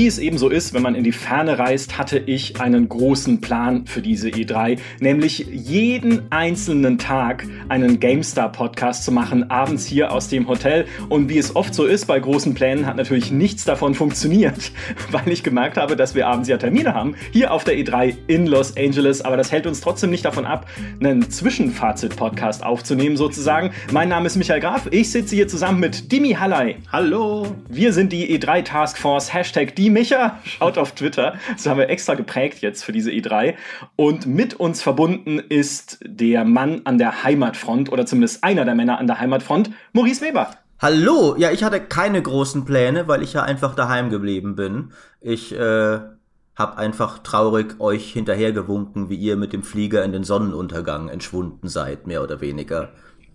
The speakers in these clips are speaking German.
wie es eben so ist, wenn man in die Ferne reist, hatte ich einen großen Plan für diese E3, nämlich jeden einzelnen Tag einen GameStar-Podcast zu machen, abends hier aus dem Hotel. Und wie es oft so ist bei großen Plänen, hat natürlich nichts davon funktioniert, weil ich gemerkt habe, dass wir abends ja Termine haben, hier auf der E3 in Los Angeles. Aber das hält uns trotzdem nicht davon ab, einen Zwischenfazit-Podcast aufzunehmen, sozusagen. Mein Name ist Michael Graf, ich sitze hier zusammen mit Dimi Hallei. Hallo! Wir sind die E3 Taskforce, Hashtag Micha, schaut auf Twitter. Das haben wir extra geprägt jetzt für diese E3. Und mit uns verbunden ist der Mann an der Heimatfront oder zumindest einer der Männer an der Heimatfront, Maurice Weber. Hallo, ja, ich hatte keine großen Pläne, weil ich ja einfach daheim geblieben bin. Ich äh, hab einfach traurig euch hinterhergewunken, wie ihr mit dem Flieger in den Sonnenuntergang entschwunden seid, mehr oder weniger.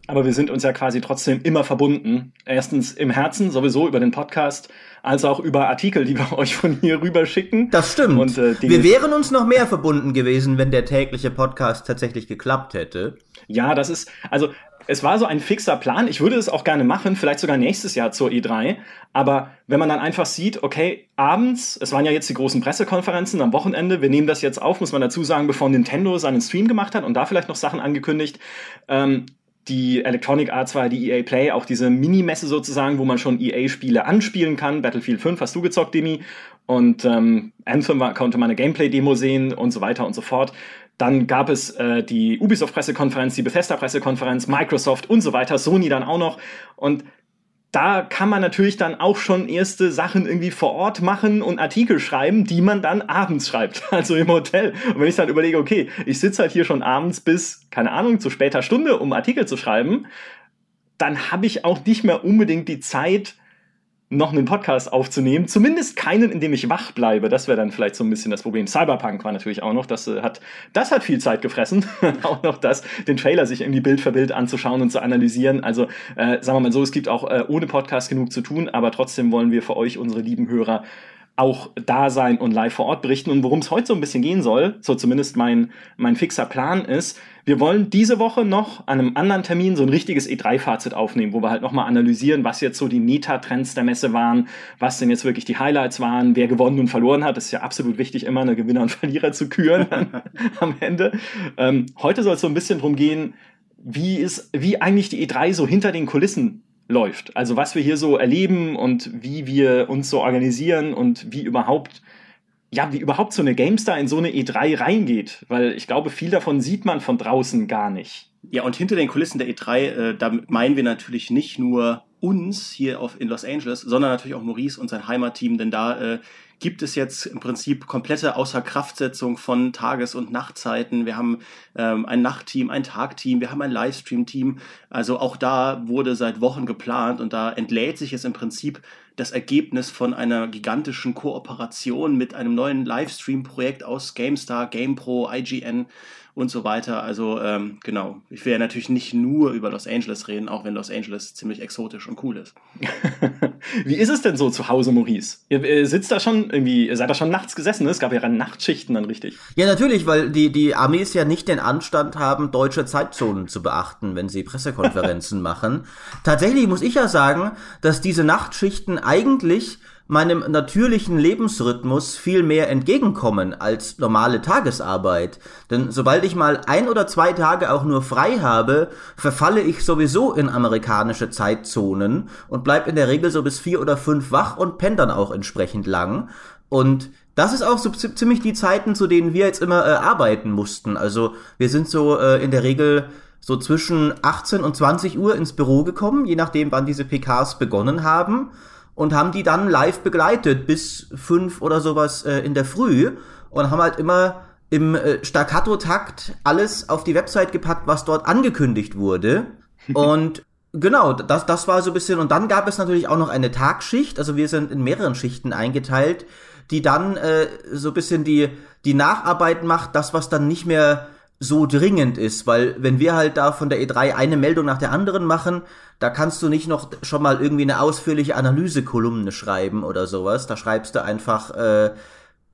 Aber wir sind uns ja quasi trotzdem immer verbunden. Erstens im Herzen, sowieso über den Podcast, als auch über Artikel, die wir euch von hier rüber schicken. Das stimmt. Und, äh, wir wären uns noch mehr verbunden gewesen, wenn der tägliche Podcast tatsächlich geklappt hätte. Ja, das ist, also es war so ein fixer Plan. Ich würde es auch gerne machen, vielleicht sogar nächstes Jahr zur E3. Aber wenn man dann einfach sieht, okay, abends, es waren ja jetzt die großen Pressekonferenzen am Wochenende, wir nehmen das jetzt auf, muss man dazu sagen, bevor Nintendo seinen Stream gemacht hat und da vielleicht noch Sachen angekündigt. Ähm, die Electronic Arts war die EA Play, auch diese Minimesse sozusagen, wo man schon EA-Spiele anspielen kann. Battlefield 5 hast du gezockt, Demi. Und ähm, Anthem war, konnte man eine Gameplay-Demo sehen und so weiter und so fort. Dann gab es äh, die Ubisoft-Pressekonferenz, die Bethesda-Pressekonferenz, Microsoft und so weiter, Sony dann auch noch. Und da kann man natürlich dann auch schon erste Sachen irgendwie vor Ort machen und Artikel schreiben, die man dann abends schreibt, also im Hotel. Und wenn ich dann überlege, okay, ich sitze halt hier schon abends bis, keine Ahnung, zu später Stunde, um Artikel zu schreiben, dann habe ich auch nicht mehr unbedingt die Zeit, noch einen Podcast aufzunehmen. Zumindest keinen, in dem ich wach bleibe. Das wäre dann vielleicht so ein bisschen das Problem. Cyberpunk war natürlich auch noch. Das äh, hat, das hat viel Zeit gefressen. auch noch das, den Trailer sich irgendwie Bild für Bild anzuschauen und zu analysieren. Also äh, sagen wir mal so, es gibt auch äh, ohne Podcast genug zu tun, aber trotzdem wollen wir für euch, unsere lieben Hörer, auch da sein und live vor Ort berichten. Und worum es heute so ein bisschen gehen soll, so zumindest mein, mein fixer Plan ist, wir wollen diese Woche noch an einem anderen Termin so ein richtiges E3-Fazit aufnehmen, wo wir halt nochmal analysieren, was jetzt so die Meta-Trends der Messe waren, was denn jetzt wirklich die Highlights waren, wer gewonnen und verloren hat. Das ist ja absolut wichtig, immer eine Gewinner und Verlierer zu küren am Ende. Ähm, heute soll es so ein bisschen drum gehen, wie ist, wie eigentlich die E3 so hinter den Kulissen läuft. Also was wir hier so erleben und wie wir uns so organisieren und wie überhaupt ja, wie überhaupt so eine GameStar in so eine E3 reingeht, weil ich glaube, viel davon sieht man von draußen gar nicht. Ja, und hinter den Kulissen der E3, äh, da meinen wir natürlich nicht nur uns hier auf, in Los Angeles, sondern natürlich auch Maurice und sein Heimatteam, denn da äh, gibt es jetzt im Prinzip komplette Außerkraftsetzung von Tages- und Nachtzeiten. Wir haben ähm, ein Nachtteam, ein Tagteam, wir haben ein Livestream-Team. Also auch da wurde seit Wochen geplant und da entlädt sich es im Prinzip das Ergebnis von einer gigantischen Kooperation mit einem neuen Livestream-Projekt aus GameStar, GamePro, IGN und so weiter. Also ähm, genau, ich will ja natürlich nicht nur über Los Angeles reden, auch wenn Los Angeles ziemlich exotisch und cool ist. Wie ist es denn so zu Hause, Maurice? Ihr, ihr sitzt da schon irgendwie, ihr seid da schon nachts gesessen, ne? es gab ja Nachtschichten dann richtig. Ja, natürlich, weil die, die Armees ja nicht den Anstand haben, deutsche Zeitzonen zu beachten, wenn sie Pressekonferenzen machen. Tatsächlich muss ich ja sagen, dass diese Nachtschichten eigentlich meinem natürlichen Lebensrhythmus viel mehr entgegenkommen als normale Tagesarbeit. Denn sobald ich mal ein oder zwei Tage auch nur frei habe, verfalle ich sowieso in amerikanische Zeitzonen und bleib in der Regel so bis vier oder fünf wach und penne dann auch entsprechend lang. Und das ist auch so ziemlich die Zeiten, zu denen wir jetzt immer äh, arbeiten mussten. Also wir sind so äh, in der Regel so zwischen 18 und 20 Uhr ins Büro gekommen, je nachdem, wann diese PKs begonnen haben und haben die dann live begleitet bis fünf oder sowas äh, in der Früh und haben halt immer im äh, Staccato-Takt alles auf die Website gepackt, was dort angekündigt wurde. Und genau, das, das war so ein bisschen. Und dann gab es natürlich auch noch eine Tagschicht. Also wir sind in mehreren Schichten eingeteilt, die dann äh, so ein bisschen die, die Nacharbeit macht, das, was dann nicht mehr so dringend ist, weil wenn wir halt da von der E3 eine Meldung nach der anderen machen, da kannst du nicht noch schon mal irgendwie eine ausführliche Analysekolumne schreiben oder sowas. Da schreibst du einfach, äh,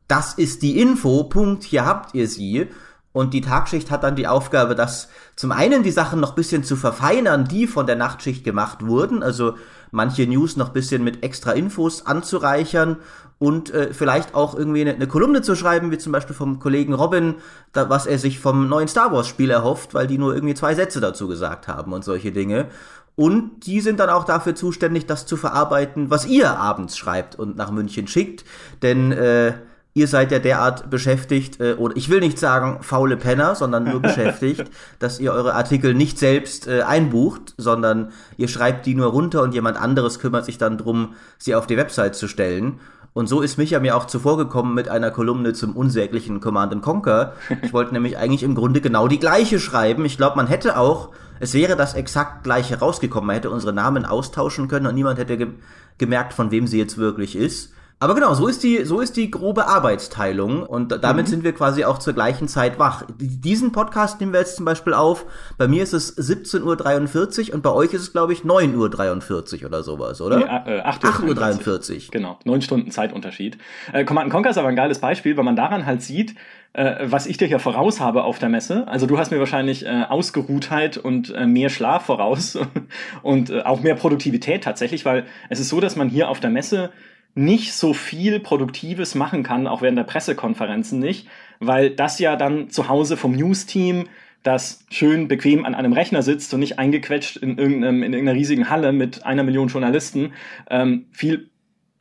das ist die Info, Punkt, hier habt ihr sie. Und die Tagschicht hat dann die Aufgabe, das zum einen die Sachen noch bisschen zu verfeinern, die von der Nachtschicht gemacht wurden, also manche News noch bisschen mit extra Infos anzureichern und äh, vielleicht auch irgendwie eine, eine, Kolumne zu schreiben, wie zum Beispiel vom Kollegen Robin, da, was er sich vom neuen Star Wars Spiel erhofft, weil die nur irgendwie zwei Sätze dazu gesagt haben und solche Dinge. Und die sind dann auch dafür zuständig, das zu verarbeiten, was ihr abends schreibt und nach München schickt. Denn äh, ihr seid ja derart beschäftigt, äh, oder ich will nicht sagen faule Penner, sondern nur beschäftigt, dass ihr eure Artikel nicht selbst äh, einbucht, sondern ihr schreibt die nur runter und jemand anderes kümmert sich dann drum, sie auf die Website zu stellen. Und so ist Micha mir auch zuvor gekommen mit einer Kolumne zum unsäglichen Command Conquer. Ich wollte nämlich eigentlich im Grunde genau die gleiche schreiben. Ich glaube, man hätte auch, es wäre das exakt gleiche rausgekommen. Man hätte unsere Namen austauschen können und niemand hätte ge gemerkt, von wem sie jetzt wirklich ist. Aber genau, so ist die, so ist die grobe Arbeitsteilung und damit mhm. sind wir quasi auch zur gleichen Zeit wach. Diesen Podcast nehmen wir jetzt zum Beispiel auf. Bei mir ist es 17.43 Uhr und bei euch ist es, glaube ich, 9.43 Uhr oder sowas, oder? Nee, äh, 8.43 Uhr. Genau, neun Stunden Zeitunterschied. Äh, Command Conquer ist aber ein geiles Beispiel, weil man daran halt sieht, äh, was ich dir hier voraus habe auf der Messe. Also du hast mir wahrscheinlich äh, Ausgeruhtheit und äh, mehr Schlaf voraus und äh, auch mehr Produktivität tatsächlich, weil es ist so, dass man hier auf der Messe nicht so viel Produktives machen kann, auch während der Pressekonferenzen nicht, weil das ja dann zu Hause vom News-Team, das schön bequem an einem Rechner sitzt und nicht eingequetscht in, irgendeinem, in irgendeiner riesigen Halle mit einer Million Journalisten, ähm, viel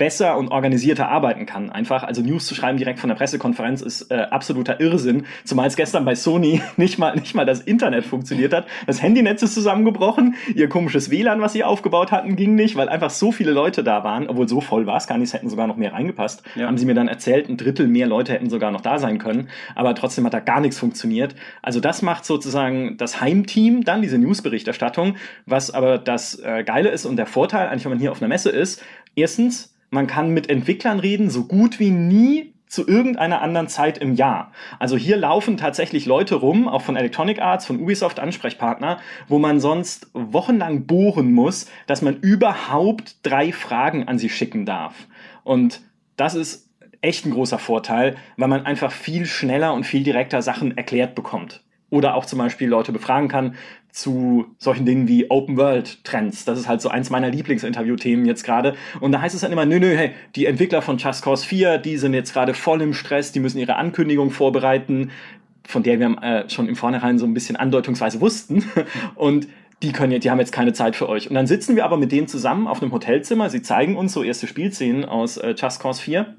besser und organisierter arbeiten kann. Einfach, also News zu schreiben direkt von der Pressekonferenz ist äh, absoluter Irrsinn. Zumal es gestern bei Sony nicht mal, nicht mal das Internet funktioniert hat. Das Handynetz ist zusammengebrochen. Ihr komisches WLAN, was sie aufgebaut hatten, ging nicht, weil einfach so viele Leute da waren. Obwohl so voll war es gar nicht. Es hätten sogar noch mehr reingepasst. Ja. Haben sie mir dann erzählt, ein Drittel mehr Leute hätten sogar noch da sein können. Aber trotzdem hat da gar nichts funktioniert. Also das macht sozusagen das Heimteam dann, diese Newsberichterstattung. Was aber das äh, Geile ist und der Vorteil, eigentlich, wenn man hier auf einer Messe ist, erstens, man kann mit Entwicklern reden, so gut wie nie zu irgendeiner anderen Zeit im Jahr. Also hier laufen tatsächlich Leute rum, auch von Electronic Arts, von Ubisoft Ansprechpartner, wo man sonst wochenlang bohren muss, dass man überhaupt drei Fragen an sie schicken darf. Und das ist echt ein großer Vorteil, weil man einfach viel schneller und viel direkter Sachen erklärt bekommt. Oder auch zum Beispiel Leute befragen kann, zu solchen Dingen wie Open World Trends. Das ist halt so eins meiner Lieblingsinterviewthemen jetzt gerade. Und da heißt es dann immer, nö, nö, hey, die Entwickler von Just Cause 4, die sind jetzt gerade voll im Stress, die müssen ihre Ankündigung vorbereiten, von der wir äh, schon im Vornherein so ein bisschen andeutungsweise wussten. Und die können jetzt, die haben jetzt keine Zeit für euch. Und dann sitzen wir aber mit denen zusammen auf einem Hotelzimmer. Sie zeigen uns so erste Spielszenen aus äh, Just Cause 4.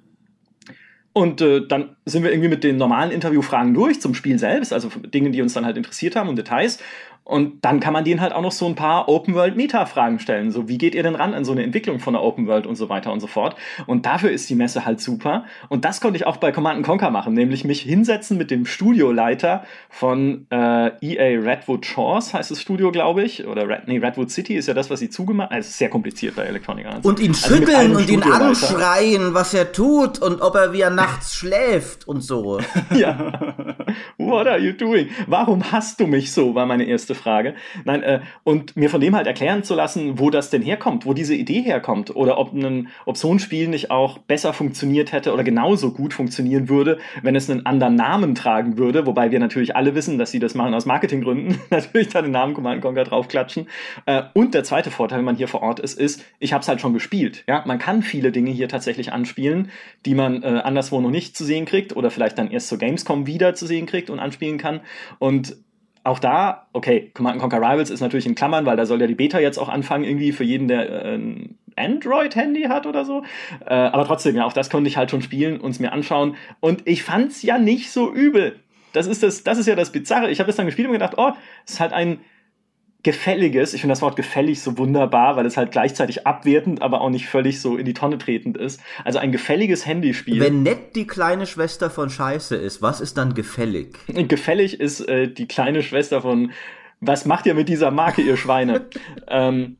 Und äh, dann sind wir irgendwie mit den normalen Interviewfragen durch zum Spiel selbst, also Dinge, die uns dann halt interessiert haben und Details. Und dann kann man denen halt auch noch so ein paar Open-World-Meta-Fragen stellen. So, wie geht ihr denn ran an so eine Entwicklung von der Open-World und so weiter und so fort. Und dafür ist die Messe halt super. Und das konnte ich auch bei Command Conquer machen, nämlich mich hinsetzen mit dem Studioleiter von äh, EA Redwood Shores, heißt das Studio, glaube ich. Oder Red, nee, Redwood City ist ja das, was sie zugemacht haben. Also, sehr kompliziert bei Electronic Arts. Und ihn also schütteln und ihn anschreien, was er tut und ob er wie er nachts schläft und so. ja. What are you doing? Warum hast du mich so, war meine erste Frage. Nein, äh, und mir von dem halt erklären zu lassen, wo das denn herkommt, wo diese Idee herkommt oder ob, ein, ob so ein Spiel nicht auch besser funktioniert hätte oder genauso gut funktionieren würde, wenn es einen anderen Namen tragen würde, wobei wir natürlich alle wissen, dass sie das machen aus Marketinggründen, natürlich da den Namen Command Conquer draufklatschen. Äh, und der zweite Vorteil, wenn man hier vor Ort ist, ist, ich habe es halt schon gespielt. Ja, man kann viele Dinge hier tatsächlich anspielen, die man äh, anderswo noch nicht zu sehen kriegt oder vielleicht dann erst zur Gamescom wieder zu sehen kriegt und anspielen kann. Und auch da, okay, Command Conquer Rivals ist natürlich in Klammern, weil da soll ja die Beta jetzt auch anfangen, irgendwie für jeden, der äh, ein Android-Handy hat oder so. Äh, aber trotzdem, ja, auch das konnte ich halt schon spielen und es mir anschauen. Und ich fand's ja nicht so übel. Das ist, das, das ist ja das Bizarre. Ich habe das dann gespielt und gedacht, oh, es ist halt ein gefälliges, ich finde das Wort gefällig so wunderbar, weil es halt gleichzeitig abwertend, aber auch nicht völlig so in die Tonne tretend ist. Also ein gefälliges Handyspiel. Wenn nett die kleine Schwester von Scheiße ist, was ist dann gefällig? Gefällig ist äh, die kleine Schwester von Was macht ihr mit dieser Marke, ihr Schweine? ähm,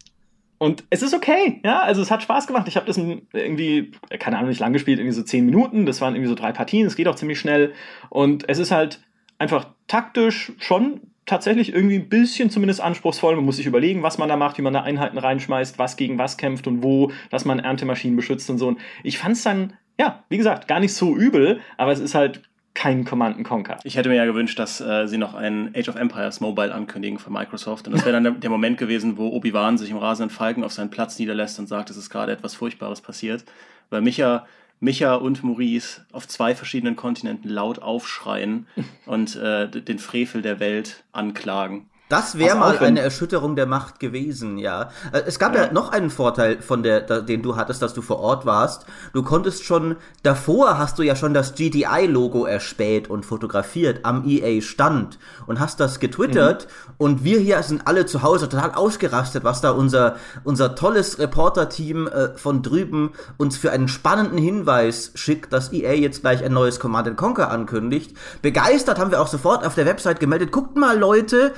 und es ist okay, ja, also es hat Spaß gemacht. Ich habe das irgendwie, keine Ahnung, nicht lang gespielt, irgendwie so zehn Minuten. Das waren irgendwie so drei Partien, es geht auch ziemlich schnell. Und es ist halt einfach taktisch schon tatsächlich irgendwie ein bisschen zumindest anspruchsvoll. Man muss sich überlegen, was man da macht, wie man da Einheiten reinschmeißt, was gegen was kämpft und wo, dass man Erntemaschinen beschützt und so. Und ich fand es dann, ja, wie gesagt, gar nicht so übel, aber es ist halt kein Command Conquer. Ich hätte mir ja gewünscht, dass äh, sie noch ein Age of Empires Mobile ankündigen für Microsoft. Und das wäre dann der, Moment gewesen, wo Obi-Wan sich im rasenden Falken auf seinen Platz niederlässt und sagt, es ist gerade etwas Furchtbares passiert. Weil Micha Micha und Maurice auf zwei verschiedenen Kontinenten laut aufschreien und äh, den Frevel der Welt anklagen. Das wäre mal eine Erschütterung der Macht gewesen, ja. Äh, es gab ja, ja noch einen Vorteil von der, den du hattest, dass du vor Ort warst. Du konntest schon, davor hast du ja schon das GDI-Logo erspäht und fotografiert am EA-Stand und hast das getwittert mhm. und wir hier sind alle zu Hause total ausgerastet, was da unser, unser tolles Reporter-Team äh, von drüben uns für einen spannenden Hinweis schickt, dass EA jetzt gleich ein neues Command Conquer ankündigt. Begeistert haben wir auch sofort auf der Website gemeldet, guckt mal Leute,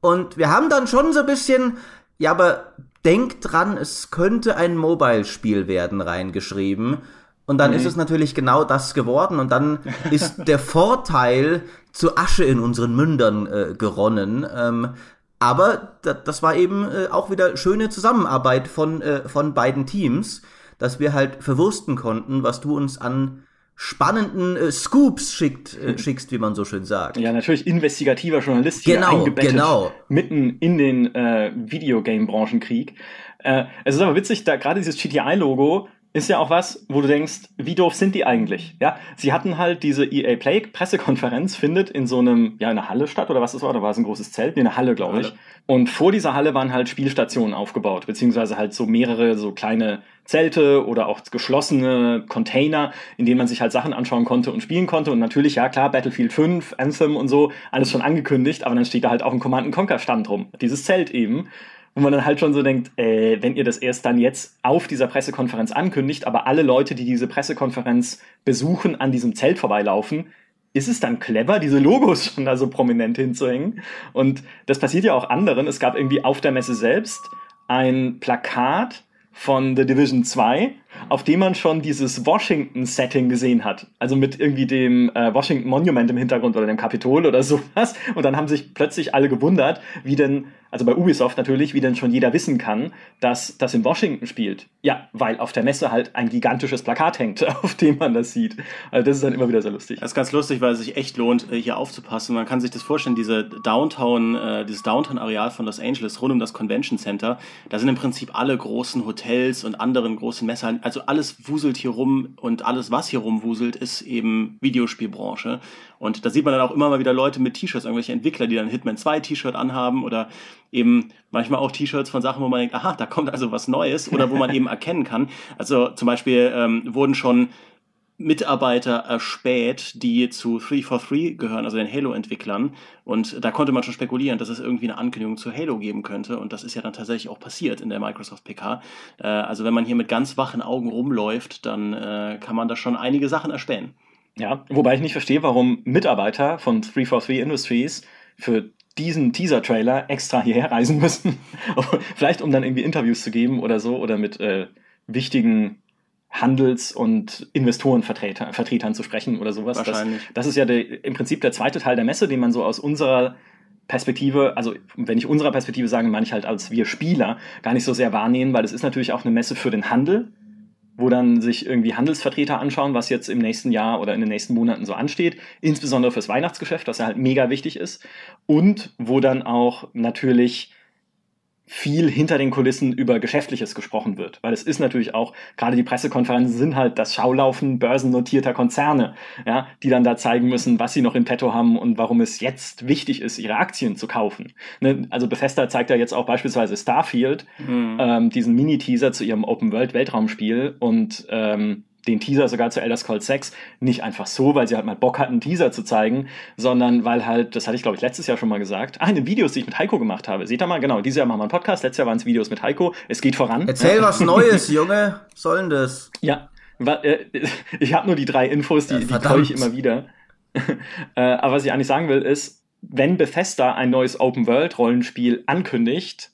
und wir haben dann schon so ein bisschen, ja, aber denkt dran, es könnte ein Mobile-Spiel werden, reingeschrieben. Und dann mhm. ist es natürlich genau das geworden. Und dann ist der Vorteil zu Asche in unseren Mündern äh, geronnen. Ähm, aber das war eben äh, auch wieder schöne Zusammenarbeit von, äh, von beiden Teams, dass wir halt verwursten konnten, was du uns an spannenden äh, Scoops schickt, äh, schickst, wie man so schön sagt. Ja, natürlich investigativer Journalist hier genau, eingebettet genau. mitten in den äh, Videogame-Branchenkrieg. Äh, es ist aber witzig, da gerade dieses GTI-Logo ist ja auch was, wo du denkst, wie doof sind die eigentlich? Ja, sie hatten halt diese EA Play Pressekonferenz findet in so einem, ja, in einer Halle statt oder was das war, da war es ein großes Zelt, nee, eine Halle, glaube ich. Und vor dieser Halle waren halt Spielstationen aufgebaut, beziehungsweise halt so mehrere so kleine Zelte oder auch geschlossene Container, in denen man sich halt Sachen anschauen konnte und spielen konnte. Und natürlich, ja klar, Battlefield 5, Anthem und so, alles schon angekündigt, aber dann steht da halt auch ein Command Conquer Stand rum. Dieses Zelt eben wo man dann halt schon so denkt, äh, wenn ihr das erst dann jetzt auf dieser Pressekonferenz ankündigt, aber alle Leute, die diese Pressekonferenz besuchen, an diesem Zelt vorbeilaufen, ist es dann clever, diese Logos schon da so prominent hinzuhängen? Und das passiert ja auch anderen. Es gab irgendwie auf der Messe selbst ein Plakat von The Division 2, auf dem man schon dieses Washington-Setting gesehen hat. Also mit irgendwie dem äh, Washington Monument im Hintergrund oder dem Kapitol oder sowas. Und dann haben sich plötzlich alle gewundert, wie denn also bei Ubisoft natürlich, wie denn schon jeder wissen kann, dass das in Washington spielt. Ja, weil auf der Messe halt ein gigantisches Plakat hängt, auf dem man das sieht. Also das ist dann immer wieder sehr lustig. Das ist ganz lustig, weil es sich echt lohnt, äh, hier aufzupassen. Man kann sich das vorstellen, diese Downtown, äh, dieses Downtown-Areal von Los Angeles rund um das Convention Center, da sind im Prinzip alle großen Hotels und anderen großen Messehallen, also alles wuselt hier rum und alles, was hier rumwuselt, ist eben Videospielbranche. Und da sieht man dann auch immer mal wieder Leute mit T-Shirts, irgendwelche Entwickler, die dann Hitman 2 T-Shirt anhaben oder eben manchmal auch T-Shirts von Sachen, wo man denkt, aha, da kommt also was Neues oder wo man eben erkennen kann. Also zum Beispiel ähm, wurden schon Mitarbeiter erspäht, die zu 343 gehören, also den Halo-Entwicklern. Und da konnte man schon spekulieren, dass es irgendwie eine Ankündigung zu Halo geben könnte. Und das ist ja dann tatsächlich auch passiert in der Microsoft PK. Äh, also wenn man hier mit ganz wachen Augen rumläuft, dann äh, kann man da schon einige Sachen erspähen. Ja, wobei ich nicht verstehe, warum Mitarbeiter von 343 Industries für diesen Teaser-Trailer extra hierher reisen müssen. Vielleicht um dann irgendwie Interviews zu geben oder so oder mit äh, wichtigen Handels- und Investorenvertretern zu sprechen oder sowas. Wahrscheinlich. Das, das ist ja der, im Prinzip der zweite Teil der Messe, den man so aus unserer Perspektive, also wenn ich unserer Perspektive sage, meine ich halt als wir Spieler, gar nicht so sehr wahrnehmen, weil es ist natürlich auch eine Messe für den Handel wo dann sich irgendwie Handelsvertreter anschauen, was jetzt im nächsten Jahr oder in den nächsten Monaten so ansteht, insbesondere fürs Weihnachtsgeschäft, was ja halt mega wichtig ist, und wo dann auch natürlich viel hinter den Kulissen über Geschäftliches gesprochen wird. Weil es ist natürlich auch, gerade die Pressekonferenzen sind halt das Schaulaufen börsennotierter Konzerne, ja, die dann da zeigen müssen, was sie noch in petto haben und warum es jetzt wichtig ist, ihre Aktien zu kaufen. Ne? Also Bethesda zeigt ja jetzt auch beispielsweise Starfield, mhm. ähm, diesen Mini-Teaser zu ihrem Open-World-Weltraumspiel und ähm, den Teaser sogar zu Elder Scrolls 6 nicht einfach so, weil sie halt mal Bock hatten, einen Teaser zu zeigen, sondern weil halt, das hatte ich glaube ich letztes Jahr schon mal gesagt, ah, in den Videos, die ich mit Heiko gemacht habe. Seht ihr mal, genau, dieses Jahr machen wir einen Podcast, letztes Jahr waren es Videos mit Heiko. Es geht voran. Erzähl was Neues, Junge. Sollen das? Ja, äh, ich habe nur die drei Infos, die, ja, die ich immer wieder. Äh, aber was ich eigentlich sagen will, ist, wenn Bethesda ein neues Open-World-Rollenspiel ankündigt,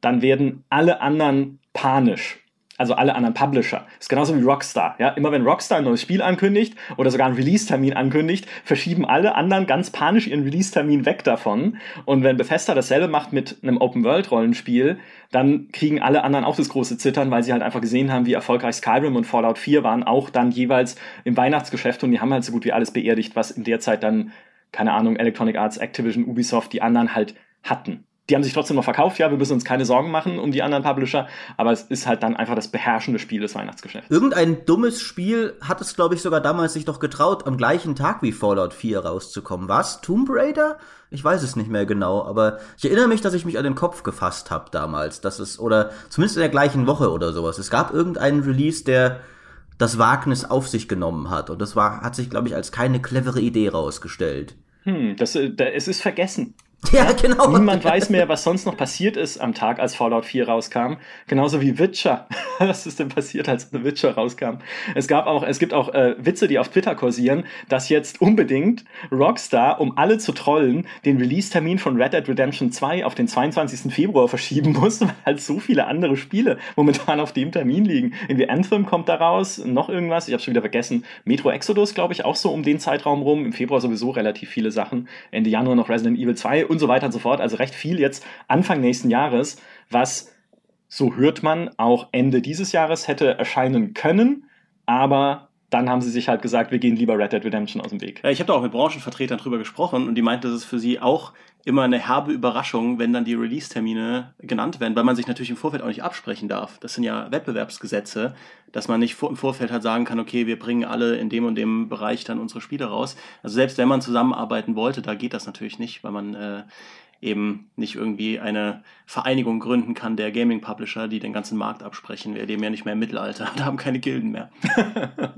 dann werden alle anderen panisch also alle anderen Publisher. Das ist genauso wie Rockstar. Ja? Immer wenn Rockstar ein neues Spiel ankündigt oder sogar einen Release-Termin ankündigt, verschieben alle anderen ganz panisch ihren Release-Termin weg davon. Und wenn Bethesda dasselbe macht mit einem Open-World-Rollenspiel, dann kriegen alle anderen auch das große Zittern, weil sie halt einfach gesehen haben, wie erfolgreich Skyrim und Fallout 4 waren, auch dann jeweils im Weihnachtsgeschäft und die haben halt so gut wie alles beerdigt, was in der Zeit dann, keine Ahnung, Electronic Arts, Activision, Ubisoft, die anderen halt hatten die haben sich trotzdem noch verkauft, ja, wir müssen uns keine Sorgen machen um die anderen Publisher, aber es ist halt dann einfach das beherrschende Spiel des Weihnachtsgeschäfts. Irgendein dummes Spiel hat es, glaube ich, sogar damals sich doch getraut, am gleichen Tag wie Fallout 4 rauszukommen. Was? Tomb Raider? Ich weiß es nicht mehr genau, aber ich erinnere mich, dass ich mich an den Kopf gefasst habe damals, dass es, oder zumindest in der gleichen Woche oder sowas. Es gab irgendeinen Release, der das Wagnis auf sich genommen hat. Und das war, hat sich, glaube ich, als keine clevere Idee rausgestellt. Hm, das, äh, da, es ist vergessen. Ja, genau. Niemand weiß mehr, was sonst noch passiert ist am Tag, als Fallout 4 rauskam. Genauso wie Witcher. was ist denn passiert, als The Witcher rauskam? Es gab auch, es gibt auch äh, Witze, die auf Twitter kursieren, dass jetzt unbedingt Rockstar, um alle zu trollen, den Release-Termin von Red Dead Redemption 2 auf den 22. Februar verschieben muss, weil halt so viele andere Spiele momentan auf dem Termin liegen. Irgendwie Anthem kommt da raus, noch irgendwas, ich habe schon wieder vergessen. Metro Exodus, glaube ich, auch so um den Zeitraum rum. Im Februar sowieso relativ viele Sachen. Ende Januar noch Resident Evil 2 und so weiter und so fort. Also recht viel jetzt Anfang nächsten Jahres, was, so hört man, auch Ende dieses Jahres hätte erscheinen können. Aber dann haben sie sich halt gesagt, wir gehen lieber Red Dead Redemption aus dem Weg. Ich habe da auch mit Branchenvertretern drüber gesprochen und die meinten, das ist für sie auch immer eine herbe Überraschung, wenn dann die Release-Termine genannt werden, weil man sich natürlich im Vorfeld auch nicht absprechen darf. Das sind ja Wettbewerbsgesetze, dass man nicht im Vorfeld halt sagen kann, okay, wir bringen alle in dem und dem Bereich dann unsere Spiele raus. Also selbst wenn man zusammenarbeiten wollte, da geht das natürlich nicht, weil man äh, eben nicht irgendwie eine Vereinigung gründen kann der Gaming-Publisher, die den ganzen Markt absprechen. Wir leben ja nicht mehr im Mittelalter, da haben keine Gilden mehr.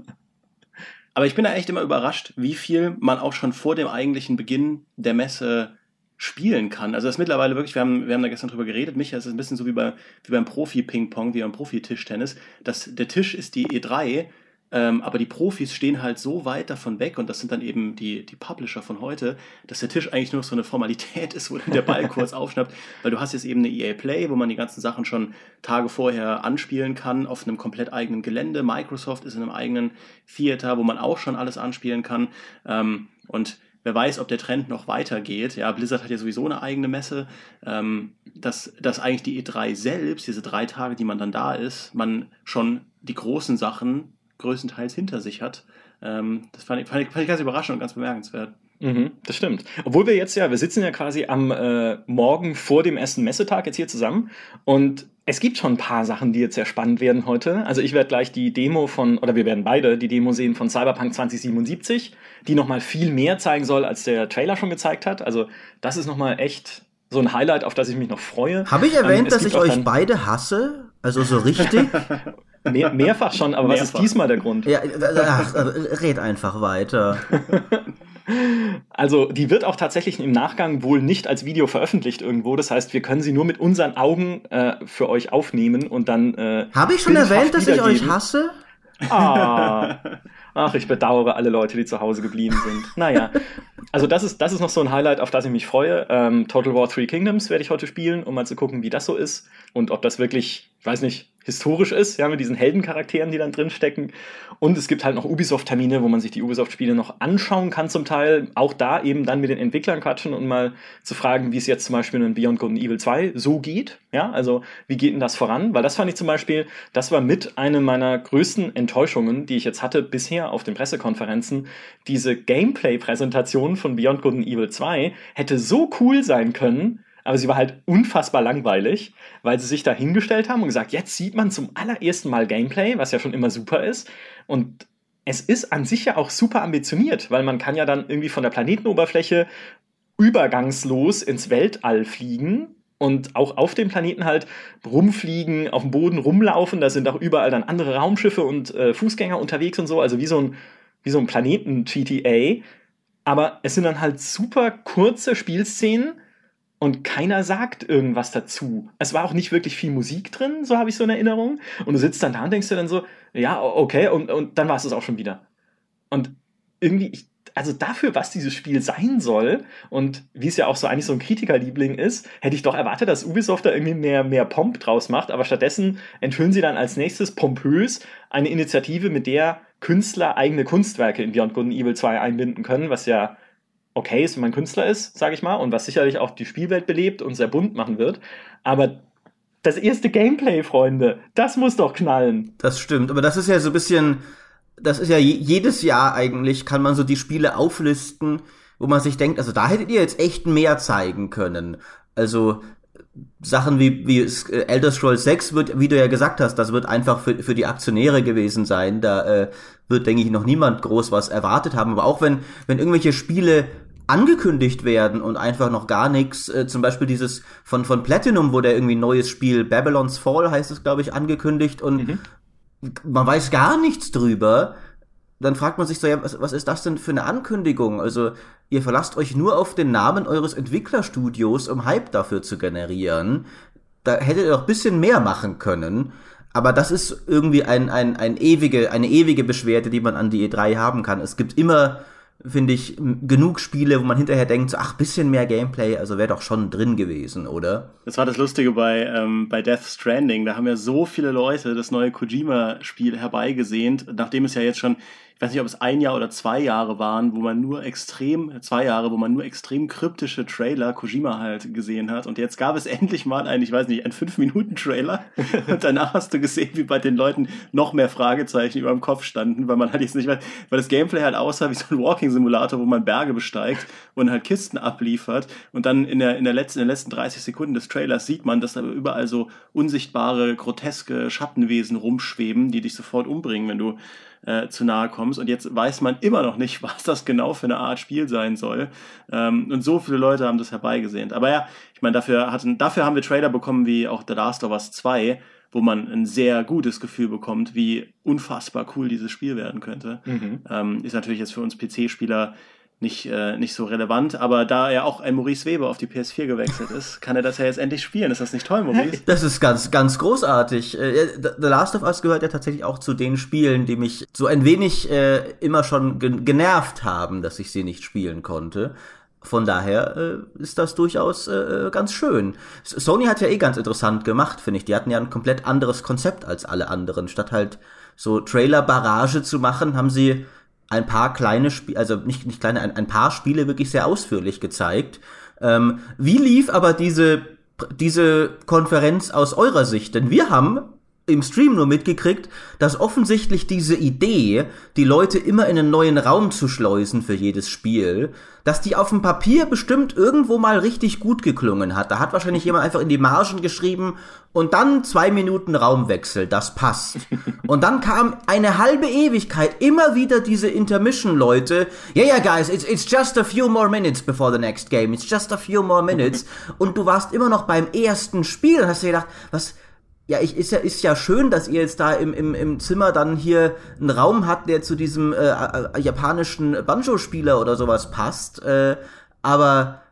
Aber ich bin da echt immer überrascht, wie viel man auch schon vor dem eigentlichen Beginn der Messe spielen kann. Also das ist mittlerweile wirklich, wir haben, wir haben da gestern drüber geredet, Micha, es ist ein bisschen so wie, bei, wie beim Profi-Ping-Pong, wie beim Profi-Tischtennis. Der Tisch ist die E3 ähm, aber die Profis stehen halt so weit davon weg, und das sind dann eben die, die Publisher von heute, dass der Tisch eigentlich nur so eine Formalität ist, wo der Ball kurz aufschnappt, weil du hast jetzt eben eine EA Play, wo man die ganzen Sachen schon Tage vorher anspielen kann, auf einem komplett eigenen Gelände. Microsoft ist in einem eigenen Theater, wo man auch schon alles anspielen kann. Ähm, und wer weiß, ob der Trend noch weitergeht. Ja, Blizzard hat ja sowieso eine eigene Messe, ähm, dass, dass eigentlich die E3 selbst, diese drei Tage, die man dann da ist, man schon die großen Sachen größtenteils hinter sich hat. Ähm, das fand ich, fand, ich, fand ich ganz überraschend und ganz bemerkenswert. Mhm, das stimmt. Obwohl wir jetzt ja, wir sitzen ja quasi am äh, Morgen vor dem ersten Messetag jetzt hier zusammen und es gibt schon ein paar Sachen, die jetzt sehr spannend werden heute. Also ich werde gleich die Demo von, oder wir werden beide die Demo sehen von Cyberpunk 2077, die nochmal viel mehr zeigen soll, als der Trailer schon gezeigt hat. Also das ist nochmal echt so ein Highlight, auf das ich mich noch freue. Habe ich erwähnt, ähm, dass ich euch beide hasse? Also so richtig? Mehr, mehrfach schon, aber mehrfach. was ist diesmal der Grund? Ja, ach, red einfach weiter. Also, die wird auch tatsächlich im Nachgang wohl nicht als Video veröffentlicht irgendwo. Das heißt, wir können sie nur mit unseren Augen äh, für euch aufnehmen und dann. Äh, Habe ich schon erwähnt, dass ich euch hasse? Ah. Ach, ich bedauere alle Leute, die zu Hause geblieben sind. Naja. Also das ist, das ist noch so ein Highlight, auf das ich mich freue. Ähm, Total War Three Kingdoms werde ich heute spielen, um mal zu gucken, wie das so ist und ob das wirklich, ich weiß nicht, historisch ist, ja, mit diesen Heldencharakteren, die dann drinstecken. Und es gibt halt noch Ubisoft-Termine, wo man sich die Ubisoft-Spiele noch anschauen kann zum Teil. Auch da eben dann mit den Entwicklern quatschen und mal zu fragen, wie es jetzt zum Beispiel in Beyond Good and Evil 2 so geht. Ja, also wie geht denn das voran? Weil das fand ich zum Beispiel, das war mit eine meiner größten Enttäuschungen, die ich jetzt hatte bisher auf den Pressekonferenzen. Diese Gameplay-Präsentation von Beyond Good and Evil 2 hätte so cool sein können, aber sie war halt unfassbar langweilig, weil sie sich da hingestellt haben und gesagt, jetzt sieht man zum allerersten Mal Gameplay, was ja schon immer super ist. Und es ist an sich ja auch super ambitioniert, weil man kann ja dann irgendwie von der Planetenoberfläche übergangslos ins Weltall fliegen und auch auf dem Planeten halt rumfliegen, auf dem Boden rumlaufen. Da sind auch überall dann andere Raumschiffe und äh, Fußgänger unterwegs und so, also wie so ein, wie so ein Planeten-GTA. Aber es sind dann halt super kurze Spielszenen, und keiner sagt irgendwas dazu. Es war auch nicht wirklich viel Musik drin, so habe ich so in Erinnerung. Und du sitzt dann da und denkst dir dann so, ja, okay, und, und dann war es das auch schon wieder. Und irgendwie, ich, also dafür, was dieses Spiel sein soll und wie es ja auch so eigentlich so ein Kritikerliebling ist, hätte ich doch erwartet, dass Ubisoft da irgendwie mehr, mehr Pomp draus macht, aber stattdessen enthüllen sie dann als nächstes pompös eine Initiative, mit der Künstler eigene Kunstwerke in Beyond Good and Evil 2 einbinden können, was ja okay ist, wenn man Künstler ist, sage ich mal, und was sicherlich auch die Spielwelt belebt und sehr bunt machen wird. Aber das erste Gameplay, Freunde, das muss doch knallen. Das stimmt, aber das ist ja so ein bisschen, das ist ja jedes Jahr eigentlich, kann man so die Spiele auflisten, wo man sich denkt, also da hättet ihr jetzt echt mehr zeigen können. Also Sachen wie, wie äh, Elder Scrolls 6 wird, wie du ja gesagt hast, das wird einfach für, für die Aktionäre gewesen sein. Da äh, wird, denke ich, noch niemand groß was erwartet haben. Aber auch wenn, wenn irgendwelche Spiele angekündigt werden und einfach noch gar nichts, äh, zum Beispiel dieses von, von Platinum, wo der irgendwie neues Spiel Babylon's Fall heißt es, glaube ich, angekündigt und mhm. man weiß gar nichts drüber, dann fragt man sich so, ja, was, was ist das denn für eine Ankündigung? Also, ihr verlasst euch nur auf den Namen eures Entwicklerstudios, um Hype dafür zu generieren. Da hättet ihr doch bisschen mehr machen können. Aber das ist irgendwie ein, ein, ein ewige, eine ewige Beschwerde, die man an die E3 haben kann. Es gibt immer finde ich, genug Spiele, wo man hinterher denkt, so, ach, bisschen mehr Gameplay, also wäre doch schon drin gewesen, oder? Das war das Lustige bei, ähm, bei Death Stranding. Da haben ja so viele Leute das neue Kojima-Spiel herbeigesehnt, nachdem es ja jetzt schon weiß nicht, ob es ein Jahr oder zwei Jahre waren, wo man nur extrem, zwei Jahre, wo man nur extrem kryptische Trailer Kojima halt gesehen hat. Und jetzt gab es endlich mal einen, ich weiß nicht, einen 5-Minuten-Trailer. Und danach hast du gesehen, wie bei den Leuten noch mehr Fragezeichen über dem Kopf standen, weil man halt jetzt nicht mehr, weil das Gameplay halt aussah wie so ein Walking-Simulator, wo man Berge besteigt und halt Kisten abliefert. Und dann in der, in der letzten, in den letzten 30 Sekunden des Trailers sieht man, dass da überall so unsichtbare, groteske Schattenwesen rumschweben, die dich sofort umbringen, wenn du äh, zu nahe kommst. Und jetzt weiß man immer noch nicht, was das genau für eine Art Spiel sein soll. Ähm, und so viele Leute haben das herbeigesehnt. Aber ja, ich meine, dafür, hatten, dafür haben wir Trailer bekommen wie auch The Last of Us 2, wo man ein sehr gutes Gefühl bekommt, wie unfassbar cool dieses Spiel werden könnte. Mhm. Ähm, ist natürlich jetzt für uns PC-Spieler nicht, äh, nicht so relevant, aber da er auch ein Maurice Weber auf die PS4 gewechselt ist, kann er das ja jetzt endlich spielen. Ist das nicht toll, Maurice? Das ist ganz, ganz großartig. Äh, The Last of Us gehört ja tatsächlich auch zu den Spielen, die mich so ein wenig äh, immer schon genervt haben, dass ich sie nicht spielen konnte. Von daher äh, ist das durchaus äh, ganz schön. Sony hat ja eh ganz interessant gemacht, finde ich. Die hatten ja ein komplett anderes Konzept als alle anderen. Statt halt so Trailer-Barrage zu machen, haben sie ein paar kleine Spiele, also nicht, nicht kleine, ein, ein paar Spiele wirklich sehr ausführlich gezeigt. Ähm, wie lief aber diese, diese Konferenz aus eurer Sicht? Denn wir haben im Stream nur mitgekriegt, dass offensichtlich diese Idee, die Leute immer in einen neuen Raum zu schleusen für jedes Spiel, dass die auf dem Papier bestimmt irgendwo mal richtig gut geklungen hat. Da hat wahrscheinlich jemand einfach in die Margen geschrieben und dann zwei Minuten Raumwechsel, das passt. Und dann kam eine halbe Ewigkeit immer wieder diese Intermission-Leute. Yeah, yeah, guys, it's, it's just a few more minutes before the next game. It's just a few more minutes. Und du warst immer noch beim ersten Spiel und hast dir gedacht, was, ja, ich, ist ja, ist ja schön, dass ihr jetzt da im, im, im Zimmer dann hier einen Raum habt, der zu diesem äh, äh, japanischen Banjo-Spieler oder sowas passt. Äh, aber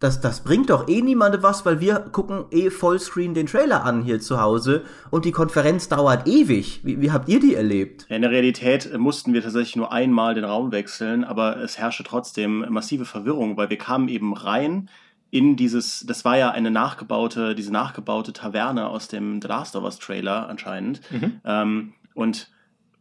das, das bringt doch eh niemandem was, weil wir gucken eh Vollscreen den Trailer an hier zu Hause und die Konferenz dauert ewig. Wie, wie habt ihr die erlebt? In der Realität mussten wir tatsächlich nur einmal den Raum wechseln, aber es herrschte trotzdem massive Verwirrung, weil wir kamen eben rein in dieses, das war ja eine nachgebaute, diese nachgebaute Taverne aus dem The Last of Us Trailer anscheinend. Mhm. Ähm, und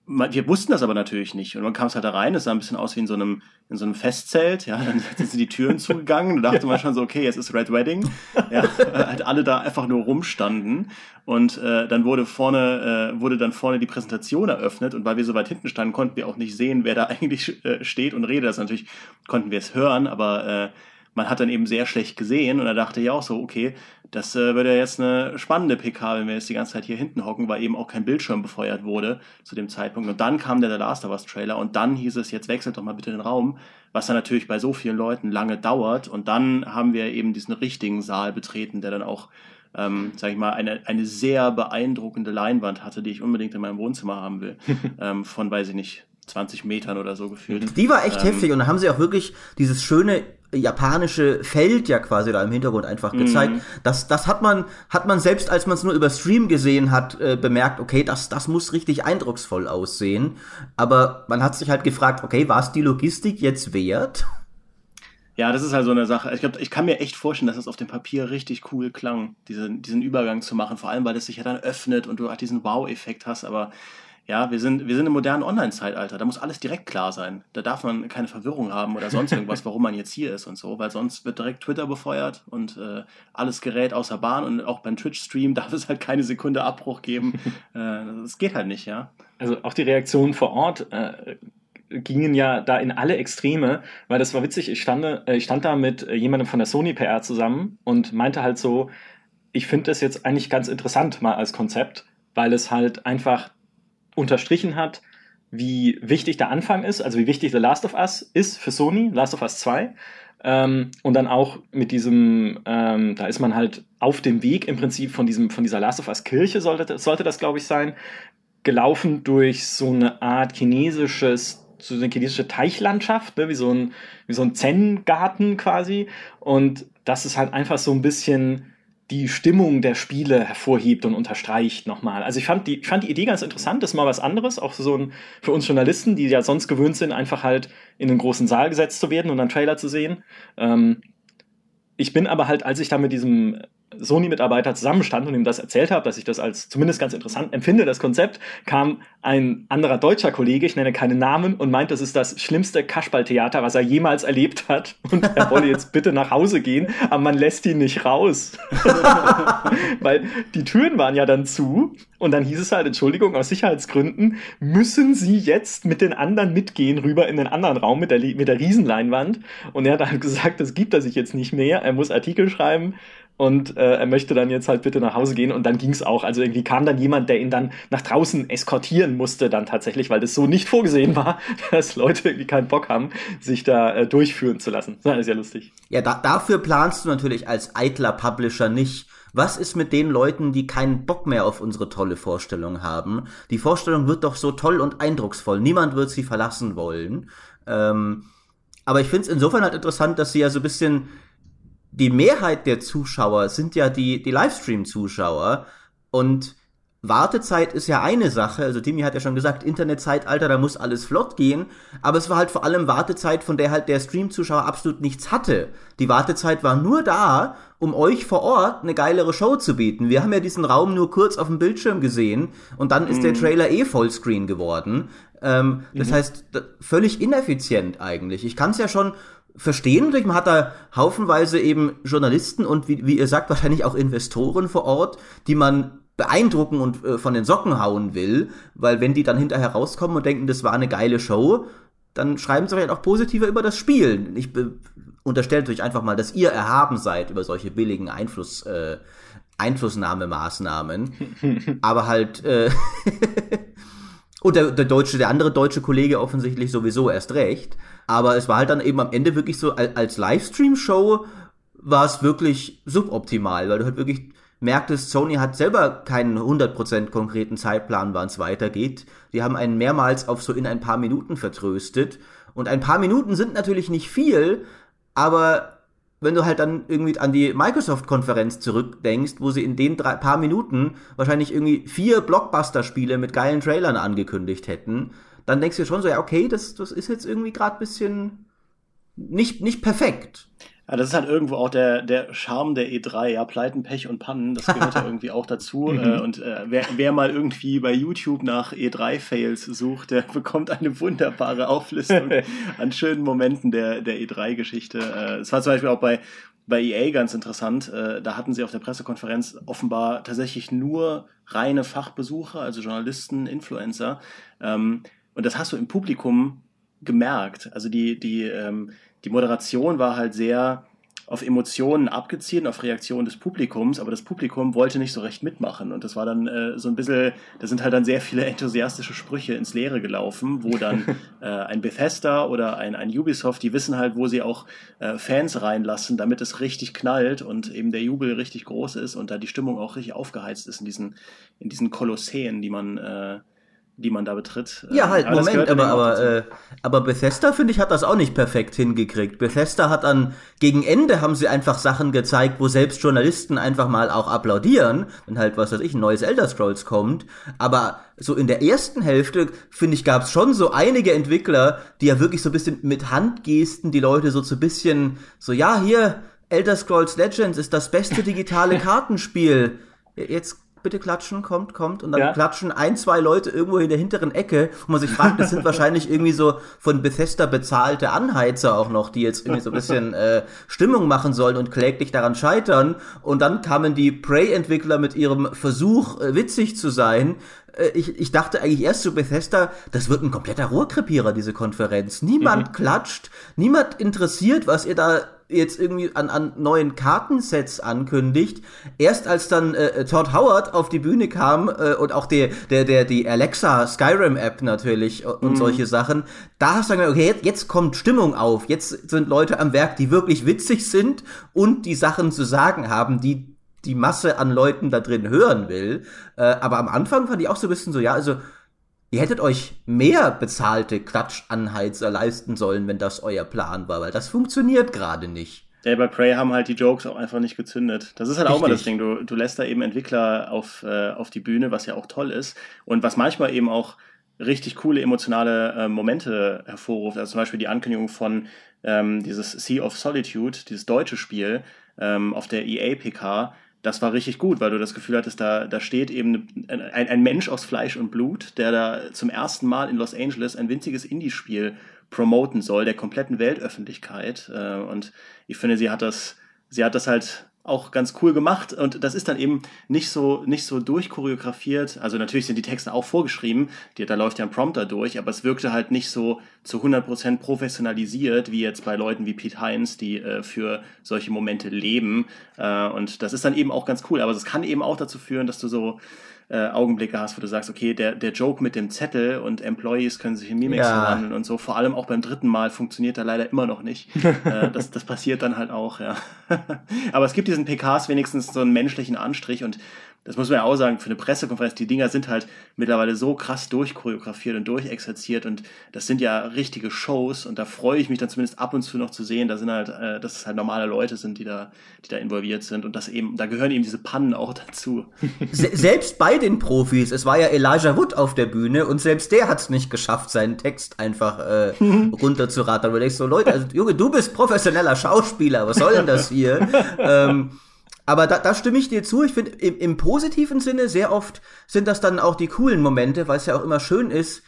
man, wir wussten das aber natürlich nicht. Und man kam es halt da rein, es sah ein bisschen aus wie in so einem, in so einem Festzelt, ja, dann sind die Türen zugegangen, da dachte man schon so, okay, jetzt ist Red Wedding, ja, halt alle da einfach nur rumstanden und äh, dann wurde vorne, äh, wurde dann vorne die Präsentation eröffnet und weil wir so weit hinten standen, konnten wir auch nicht sehen, wer da eigentlich äh, steht und redet. Das natürlich konnten wir es hören, aber äh, man hat dann eben sehr schlecht gesehen und da dachte ich auch so, okay, das äh, wird ja jetzt eine spannende PK, wenn wir jetzt die ganze Zeit hier hinten hocken, weil eben auch kein Bildschirm befeuert wurde zu dem Zeitpunkt. Und dann kam der The Last of Us Trailer und dann hieß es, jetzt wechselt doch mal bitte den Raum, was dann natürlich bei so vielen Leuten lange dauert. Und dann haben wir eben diesen richtigen Saal betreten, der dann auch ähm, sag ich mal, eine, eine sehr beeindruckende Leinwand hatte, die ich unbedingt in meinem Wohnzimmer haben will. ähm, von, weiß ich nicht, 20 Metern oder so gefühlt. Die war echt ähm, heftig und da haben sie auch wirklich dieses schöne japanische Feld ja quasi da im Hintergrund einfach gezeigt. Mhm. Das, das hat man, hat man selbst, als man es nur über Stream gesehen hat, äh, bemerkt, okay, das, das muss richtig eindrucksvoll aussehen. Aber man hat sich halt gefragt, okay, war es die Logistik jetzt wert? Ja, das ist halt so eine Sache. Ich glaube, ich kann mir echt vorstellen, dass es das auf dem Papier richtig cool klang, diesen, diesen Übergang zu machen. Vor allem, weil es sich ja dann öffnet und du halt diesen Wow-Effekt hast. Aber ja, wir sind, wir sind im modernen Online-Zeitalter. Da muss alles direkt klar sein. Da darf man keine Verwirrung haben oder sonst irgendwas, warum man jetzt hier ist und so, weil sonst wird direkt Twitter befeuert und äh, alles gerät außer Bahn und auch beim Twitch-Stream darf es halt keine Sekunde Abbruch geben. äh, das geht halt nicht, ja. Also auch die Reaktionen vor Ort äh, gingen ja da in alle Extreme, weil das war witzig. Ich, stande, äh, ich stand da mit äh, jemandem von der Sony PR zusammen und meinte halt so, ich finde das jetzt eigentlich ganz interessant mal als Konzept, weil es halt einfach unterstrichen hat, wie wichtig der Anfang ist, also wie wichtig The Last of Us ist für Sony, Last of Us 2. Ähm, und dann auch mit diesem, ähm, da ist man halt auf dem Weg im Prinzip von diesem, von dieser Last of Us Kirche sollte, sollte das, glaube ich, sein, gelaufen durch so eine Art chinesisches, so eine chinesische Teichlandschaft, ne, wie so ein, wie so ein Zen-Garten quasi. Und das ist halt einfach so ein bisschen die Stimmung der Spiele hervorhebt und unterstreicht nochmal. Also ich fand die, ich fand die Idee ganz interessant, das ist mal was anderes, auch so ein, für uns Journalisten, die ja sonst gewöhnt sind, einfach halt in einen großen Saal gesetzt zu werden und einen Trailer zu sehen. Ähm, ich bin aber halt, als ich da mit diesem Sony-Mitarbeiter zusammenstand und ihm das erzählt habe, dass ich das als zumindest ganz interessant empfinde, das Konzept, kam ein anderer deutscher Kollege, ich nenne keinen Namen, und meint, das ist das schlimmste Kasperltheater, was er jemals erlebt hat. Und er wolle jetzt bitte nach Hause gehen, aber man lässt ihn nicht raus. Weil die Türen waren ja dann zu und dann hieß es halt, Entschuldigung, aus Sicherheitsgründen müssen Sie jetzt mit den anderen mitgehen rüber in den anderen Raum mit der, mit der Riesenleinwand. Und er hat halt gesagt, das gibt er sich jetzt nicht mehr. Er muss Artikel schreiben und äh, er möchte dann jetzt halt bitte nach Hause gehen und dann ging es auch. Also irgendwie kam dann jemand, der ihn dann nach draußen eskortieren musste dann tatsächlich, weil das so nicht vorgesehen war, dass Leute irgendwie keinen Bock haben, sich da äh, durchführen zu lassen. Das ist ja lustig. Ja, da, dafür planst du natürlich als eitler Publisher nicht. Was ist mit den Leuten, die keinen Bock mehr auf unsere tolle Vorstellung haben? Die Vorstellung wird doch so toll und eindrucksvoll. Niemand wird sie verlassen wollen. Ähm, aber ich finde es insofern halt interessant, dass sie ja so ein bisschen die Mehrheit der Zuschauer sind ja die, die Livestream-Zuschauer und Wartezeit ist ja eine Sache, also Timmy hat ja schon gesagt, Internetzeitalter, da muss alles flott gehen, aber es war halt vor allem Wartezeit, von der halt der Stream-Zuschauer absolut nichts hatte. Die Wartezeit war nur da, um euch vor Ort eine geilere Show zu bieten. Wir haben ja diesen Raum nur kurz auf dem Bildschirm gesehen und dann ist mhm. der Trailer eh Vollscreen geworden. Ähm, mhm. Das heißt, völlig ineffizient eigentlich. Ich kann es ja schon verstehen. Man hat da haufenweise eben Journalisten und wie, wie ihr sagt, wahrscheinlich auch Investoren vor Ort, die man beeindrucken und äh, von den Socken hauen will, weil wenn die dann hinterher rauskommen und denken, das war eine geile Show, dann schreiben sie vielleicht auch positiver über das Spiel. Ich unterstelle euch einfach mal, dass ihr erhaben seid über solche billigen Einfluss, äh, Einflussnahmemaßnahmen. Aber halt, äh, und der, der deutsche, der andere deutsche Kollege offensichtlich sowieso erst recht. Aber es war halt dann eben am Ende wirklich so, als Livestream-Show war es wirklich suboptimal, weil du halt wirklich merktest, Sony hat selber keinen 100% konkreten Zeitplan, wann es weitergeht. Die haben einen mehrmals auf so in ein paar Minuten vertröstet. Und ein paar Minuten sind natürlich nicht viel, aber wenn du halt dann irgendwie an die Microsoft-Konferenz zurückdenkst, wo sie in den drei, paar Minuten wahrscheinlich irgendwie vier Blockbuster-Spiele mit geilen Trailern angekündigt hätten, dann denkst du schon so, ja, okay, das, das ist jetzt irgendwie gerade bisschen nicht, nicht perfekt. Ja, das ist halt irgendwo auch der, der Charme der E3, ja, Pleiten, Pech und Pannen, das gehört ja irgendwie auch dazu. Mhm. Äh, und äh, wer, wer mal irgendwie bei YouTube nach E3-Fails sucht, der bekommt eine wunderbare Auflistung an schönen Momenten der, der E3-Geschichte. Äh, es war zum Beispiel auch bei, bei EA ganz interessant. Äh, da hatten sie auf der Pressekonferenz offenbar tatsächlich nur reine Fachbesucher, also Journalisten, Influencer. Ähm, und das hast du im Publikum gemerkt. Also die, die, ähm, die Moderation war halt sehr auf Emotionen abgezielt, auf Reaktionen des Publikums, aber das Publikum wollte nicht so recht mitmachen. Und das war dann äh, so ein bisschen, da sind halt dann sehr viele enthusiastische Sprüche ins Leere gelaufen, wo dann äh, ein Bethesda oder ein, ein Ubisoft, die wissen halt, wo sie auch äh, Fans reinlassen, damit es richtig knallt und eben der Jubel richtig groß ist und da die Stimmung auch richtig aufgeheizt ist in diesen, in diesen Kolosseen, die man äh, die man da betritt. Ja, halt, ja, Moment, aber, aber, äh, aber Bethesda, finde ich, hat das auch nicht perfekt hingekriegt. Bethesda hat dann, gegen Ende haben sie einfach Sachen gezeigt, wo selbst Journalisten einfach mal auch applaudieren, wenn halt, was weiß ich, ein neues Elder Scrolls kommt. Aber so in der ersten Hälfte, finde ich, gab es schon so einige Entwickler, die ja wirklich so ein bisschen mit Handgesten die Leute so zu bisschen, so, ja, hier, Elder Scrolls Legends ist das beste digitale Kartenspiel. Jetzt bitte klatschen, kommt, kommt. Und dann ja. klatschen ein, zwei Leute irgendwo in der hinteren Ecke, wo man sich fragt, das sind wahrscheinlich irgendwie so von Bethesda bezahlte Anheizer auch noch, die jetzt irgendwie so ein bisschen äh, Stimmung machen sollen und kläglich daran scheitern. Und dann kamen die Prey-Entwickler mit ihrem Versuch, äh, witzig zu sein. Äh, ich, ich dachte eigentlich erst zu Bethesda, das wird ein kompletter Rohrkrepierer, diese Konferenz. Niemand mhm. klatscht, niemand interessiert, was ihr da jetzt irgendwie an, an neuen Kartensets ankündigt. Erst als dann äh, Todd Howard auf die Bühne kam äh, und auch der, der, der, die Alexa Skyrim App natürlich und mhm. solche Sachen, da hast du dann okay, jetzt, jetzt kommt Stimmung auf. Jetzt sind Leute am Werk, die wirklich witzig sind und die Sachen zu sagen haben, die die Masse an Leuten da drin hören will. Äh, aber am Anfang fand ich auch so ein bisschen so, ja, also Ihr hättet euch mehr bezahlte Klatschanheizer leisten sollen, wenn das euer Plan war, weil das funktioniert gerade nicht. Ja, bei Prey haben halt die Jokes auch einfach nicht gezündet. Das ist halt Richtig. auch mal das Ding. Du, du lässt da eben Entwickler auf, äh, auf die Bühne, was ja auch toll ist. Und was manchmal eben auch richtig coole emotionale äh, Momente hervorruft. Also zum Beispiel die Ankündigung von ähm, dieses Sea of Solitude, dieses deutsche Spiel ähm, auf der EA-PK, das war richtig gut, weil du das Gefühl hattest, da, da steht eben ein, ein Mensch aus Fleisch und Blut, der da zum ersten Mal in Los Angeles ein winziges Indie-Spiel promoten soll, der kompletten Weltöffentlichkeit. Äh, und ich finde, sie hat das, sie hat das halt auch ganz cool gemacht. Und das ist dann eben nicht so nicht so durchchoreografiert. Also natürlich sind die Texte auch vorgeschrieben, die, da läuft ja ein Prompter durch, aber es wirkte halt nicht so zu 100% professionalisiert wie jetzt bei Leuten wie Pete Hines, die äh, für solche Momente leben. Äh, und das ist dann eben auch ganz cool, aber es kann eben auch dazu führen, dass du so äh, Augenblicke hast, wo du sagst, okay, der, der Joke mit dem Zettel und Employees können sich in Mimics ja. verwandeln und so, vor allem auch beim dritten Mal funktioniert er leider immer noch nicht. äh, das, das passiert dann halt auch, ja. Aber es gibt diesen PKs wenigstens so einen menschlichen Anstrich und das muss man ja auch sagen, für eine Pressekonferenz, die Dinger sind halt mittlerweile so krass durchchoreografiert und durchexerziert und das sind ja richtige Shows und da freue ich mich dann zumindest ab und zu noch zu sehen, da sind halt, äh, dass es halt normale Leute sind, die da, die da involviert sind und das eben, da gehören eben diese Pannen auch dazu. selbst bei den Profis, es war ja Elijah Wood auf der Bühne und selbst der hat es nicht geschafft, seinen Text einfach äh, runterzurattern. Du denkst so, Leute, also Junge, du bist professioneller Schauspieler, was soll denn das hier? ähm, aber da, da stimme ich dir zu. Ich finde, im, im positiven Sinne sehr oft sind das dann auch die coolen Momente, weil es ja auch immer schön ist,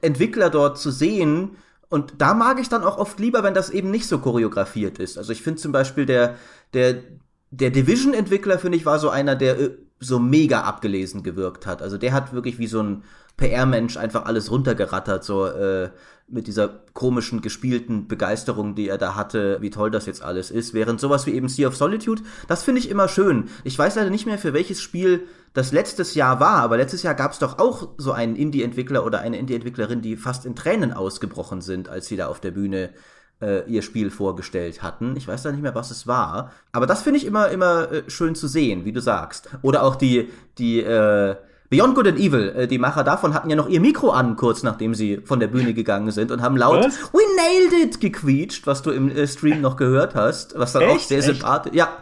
Entwickler dort zu sehen. Und da mag ich dann auch oft lieber, wenn das eben nicht so choreografiert ist. Also ich finde zum Beispiel der, der, der Division-Entwickler, finde ich, war so einer, der äh, so mega abgelesen gewirkt hat. Also der hat wirklich wie so ein PR-Mensch einfach alles runtergerattert, so äh, mit dieser komischen gespielten Begeisterung, die er da hatte, wie toll das jetzt alles ist. Während sowas wie eben Sea of Solitude, das finde ich immer schön. Ich weiß leider nicht mehr, für welches Spiel das letztes Jahr war, aber letztes Jahr gab es doch auch so einen Indie-Entwickler oder eine Indie-Entwicklerin, die fast in Tränen ausgebrochen sind, als sie da auf der Bühne äh, ihr Spiel vorgestellt hatten. Ich weiß da nicht mehr, was es war. Aber das finde ich immer, immer äh, schön zu sehen, wie du sagst. Oder auch die, die, äh, Beyond Good and Evil, äh, die Macher davon hatten ja noch ihr Mikro an, kurz nachdem sie von der Bühne gegangen sind und haben laut was? We nailed it gequietscht, was du im äh, Stream noch gehört hast, was dann Echt? auch sehr sympathisch, ja.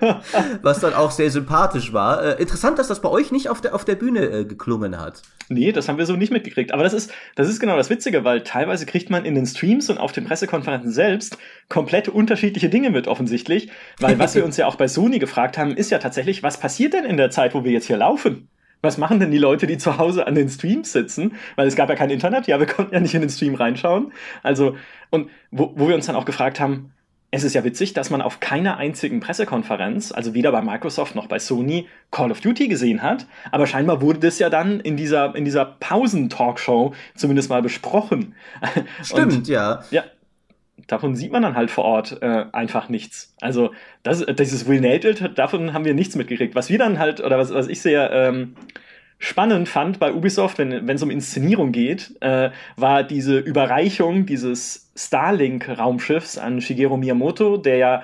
was dann auch sehr sympathisch war. Äh, interessant, dass das bei euch nicht auf der, auf der Bühne äh, geklungen hat. Nee, das haben wir so nicht mitgekriegt. Aber das ist, das ist genau das Witzige, weil teilweise kriegt man in den Streams und auf den Pressekonferenzen selbst komplett unterschiedliche Dinge mit, offensichtlich. Weil was wir uns ja auch bei Sony gefragt haben, ist ja tatsächlich, was passiert denn in der Zeit, wo wir jetzt hier laufen? Was machen denn die Leute, die zu Hause an den Streams sitzen? Weil es gab ja kein Internet, ja, wir konnten ja nicht in den Stream reinschauen. Also, und wo, wo wir uns dann auch gefragt haben, es ist ja witzig, dass man auf keiner einzigen Pressekonferenz, also weder bei Microsoft noch bei Sony, Call of Duty gesehen hat. Aber scheinbar wurde das ja dann in dieser, in dieser Pausen-Talkshow zumindest mal besprochen. Stimmt, und, ja. Ja, davon sieht man dann halt vor Ort äh, einfach nichts. Also das, dieses Will Nailed davon haben wir nichts mitgekriegt. Was wir dann halt, oder was, was ich sehr ähm, spannend fand bei Ubisoft, wenn es um Inszenierung geht, äh, war diese Überreichung dieses Starlink-Raumschiffs an Shigeru Miyamoto, der ja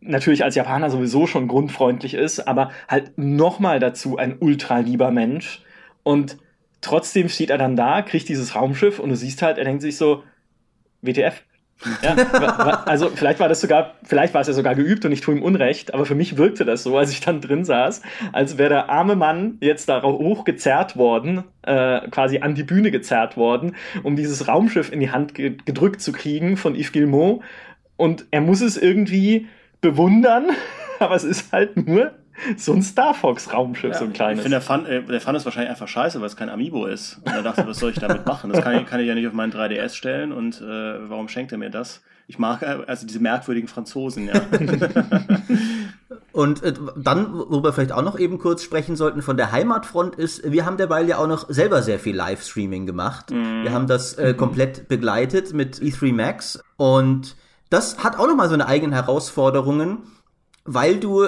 natürlich als Japaner sowieso schon grundfreundlich ist, aber halt nochmal dazu ein ultra lieber Mensch. Und trotzdem steht er dann da, kriegt dieses Raumschiff und du siehst halt, er denkt sich so, WTF, ja, also vielleicht war das sogar, vielleicht war es ja sogar geübt und ich tue ihm Unrecht, aber für mich wirkte das so, als ich dann drin saß, als wäre der arme Mann jetzt da hochgezerrt worden, äh, quasi an die Bühne gezerrt worden, um dieses Raumschiff in die Hand gedrückt zu kriegen von Yves Guillemot. Und er muss es irgendwie bewundern, aber es ist halt nur so ein Star Fox Raumschiff, ja, so ein kleines. Ich finde, der fand, äh, der fand es wahrscheinlich einfach scheiße, weil es kein Amiibo ist. Und er dachte, was soll ich damit machen? Das kann ich, kann ich ja nicht auf meinen 3DS stellen und äh, warum schenkt er mir das? Ich mag äh, also diese merkwürdigen Franzosen, ja. Und äh, dann, worüber wir vielleicht auch noch eben kurz sprechen sollten von der Heimatfront ist, wir haben derweil ja auch noch selber sehr viel Livestreaming gemacht. Mm. Wir haben das äh, komplett begleitet mit E3 Max und das hat auch nochmal so eine eigenen Herausforderungen, weil du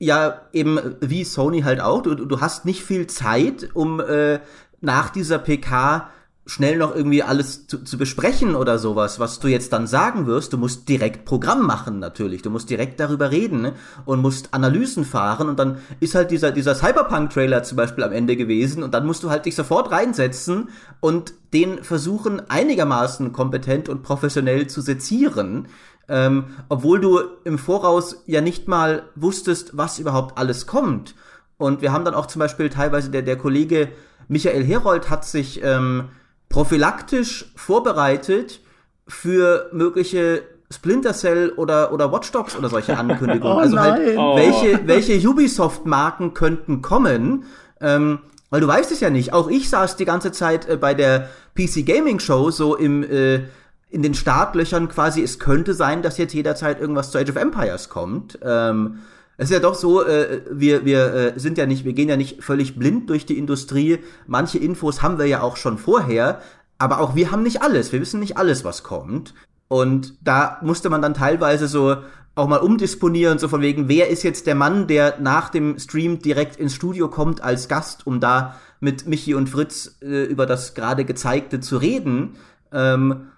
ja eben wie Sony halt auch, du, du hast nicht viel Zeit, um äh, nach dieser PK schnell noch irgendwie alles zu, zu besprechen oder sowas, was du jetzt dann sagen wirst. Du musst direkt Programm machen natürlich. Du musst direkt darüber reden ne? und musst Analysen fahren und dann ist halt dieser, dieser Cyberpunk-Trailer zum Beispiel am Ende gewesen und dann musst du halt dich sofort reinsetzen und den versuchen einigermaßen kompetent und professionell zu sezieren. Ähm, obwohl du im Voraus ja nicht mal wusstest, was überhaupt alles kommt. Und wir haben dann auch zum Beispiel teilweise der, der Kollege Michael Herold hat sich ähm, prophylaktisch vorbereitet für mögliche Splinter Cell oder, oder Watch Dogs oder solche Ankündigungen. oh, also halt, oh. welche, welche Ubisoft-Marken könnten kommen. Ähm, weil du weißt es ja nicht. Auch ich saß die ganze Zeit äh, bei der PC Gaming Show so im, äh, in den Startlöchern quasi. Es könnte sein, dass jetzt jederzeit irgendwas zu Age of Empires kommt. Ähm, es ist ja doch so, äh, wir, wir äh, sind ja nicht, wir gehen ja nicht völlig blind durch die Industrie. Manche Infos haben wir ja auch schon vorher, aber auch wir haben nicht alles. Wir wissen nicht alles, was kommt. Und da musste man dann teilweise so auch mal umdisponieren, so von wegen, wer ist jetzt der Mann, der nach dem Stream direkt ins Studio kommt als Gast, um da mit Michi und Fritz äh, über das gerade gezeigte zu reden. Ähm,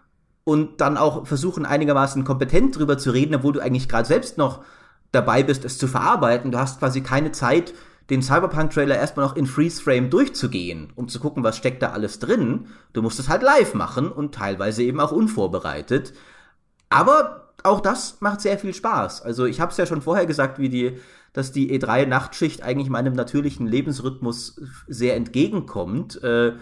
und dann auch versuchen, einigermaßen kompetent drüber zu reden, obwohl du eigentlich gerade selbst noch dabei bist, es zu verarbeiten. Du hast quasi keine Zeit, den Cyberpunk-Trailer erstmal noch in Freeze-Frame durchzugehen, um zu gucken, was steckt da alles drin. Du musst es halt live machen und teilweise eben auch unvorbereitet. Aber auch das macht sehr viel Spaß. Also ich habe es ja schon vorher gesagt, wie die, dass die E3-Nachtschicht eigentlich meinem natürlichen Lebensrhythmus sehr entgegenkommt. Äh,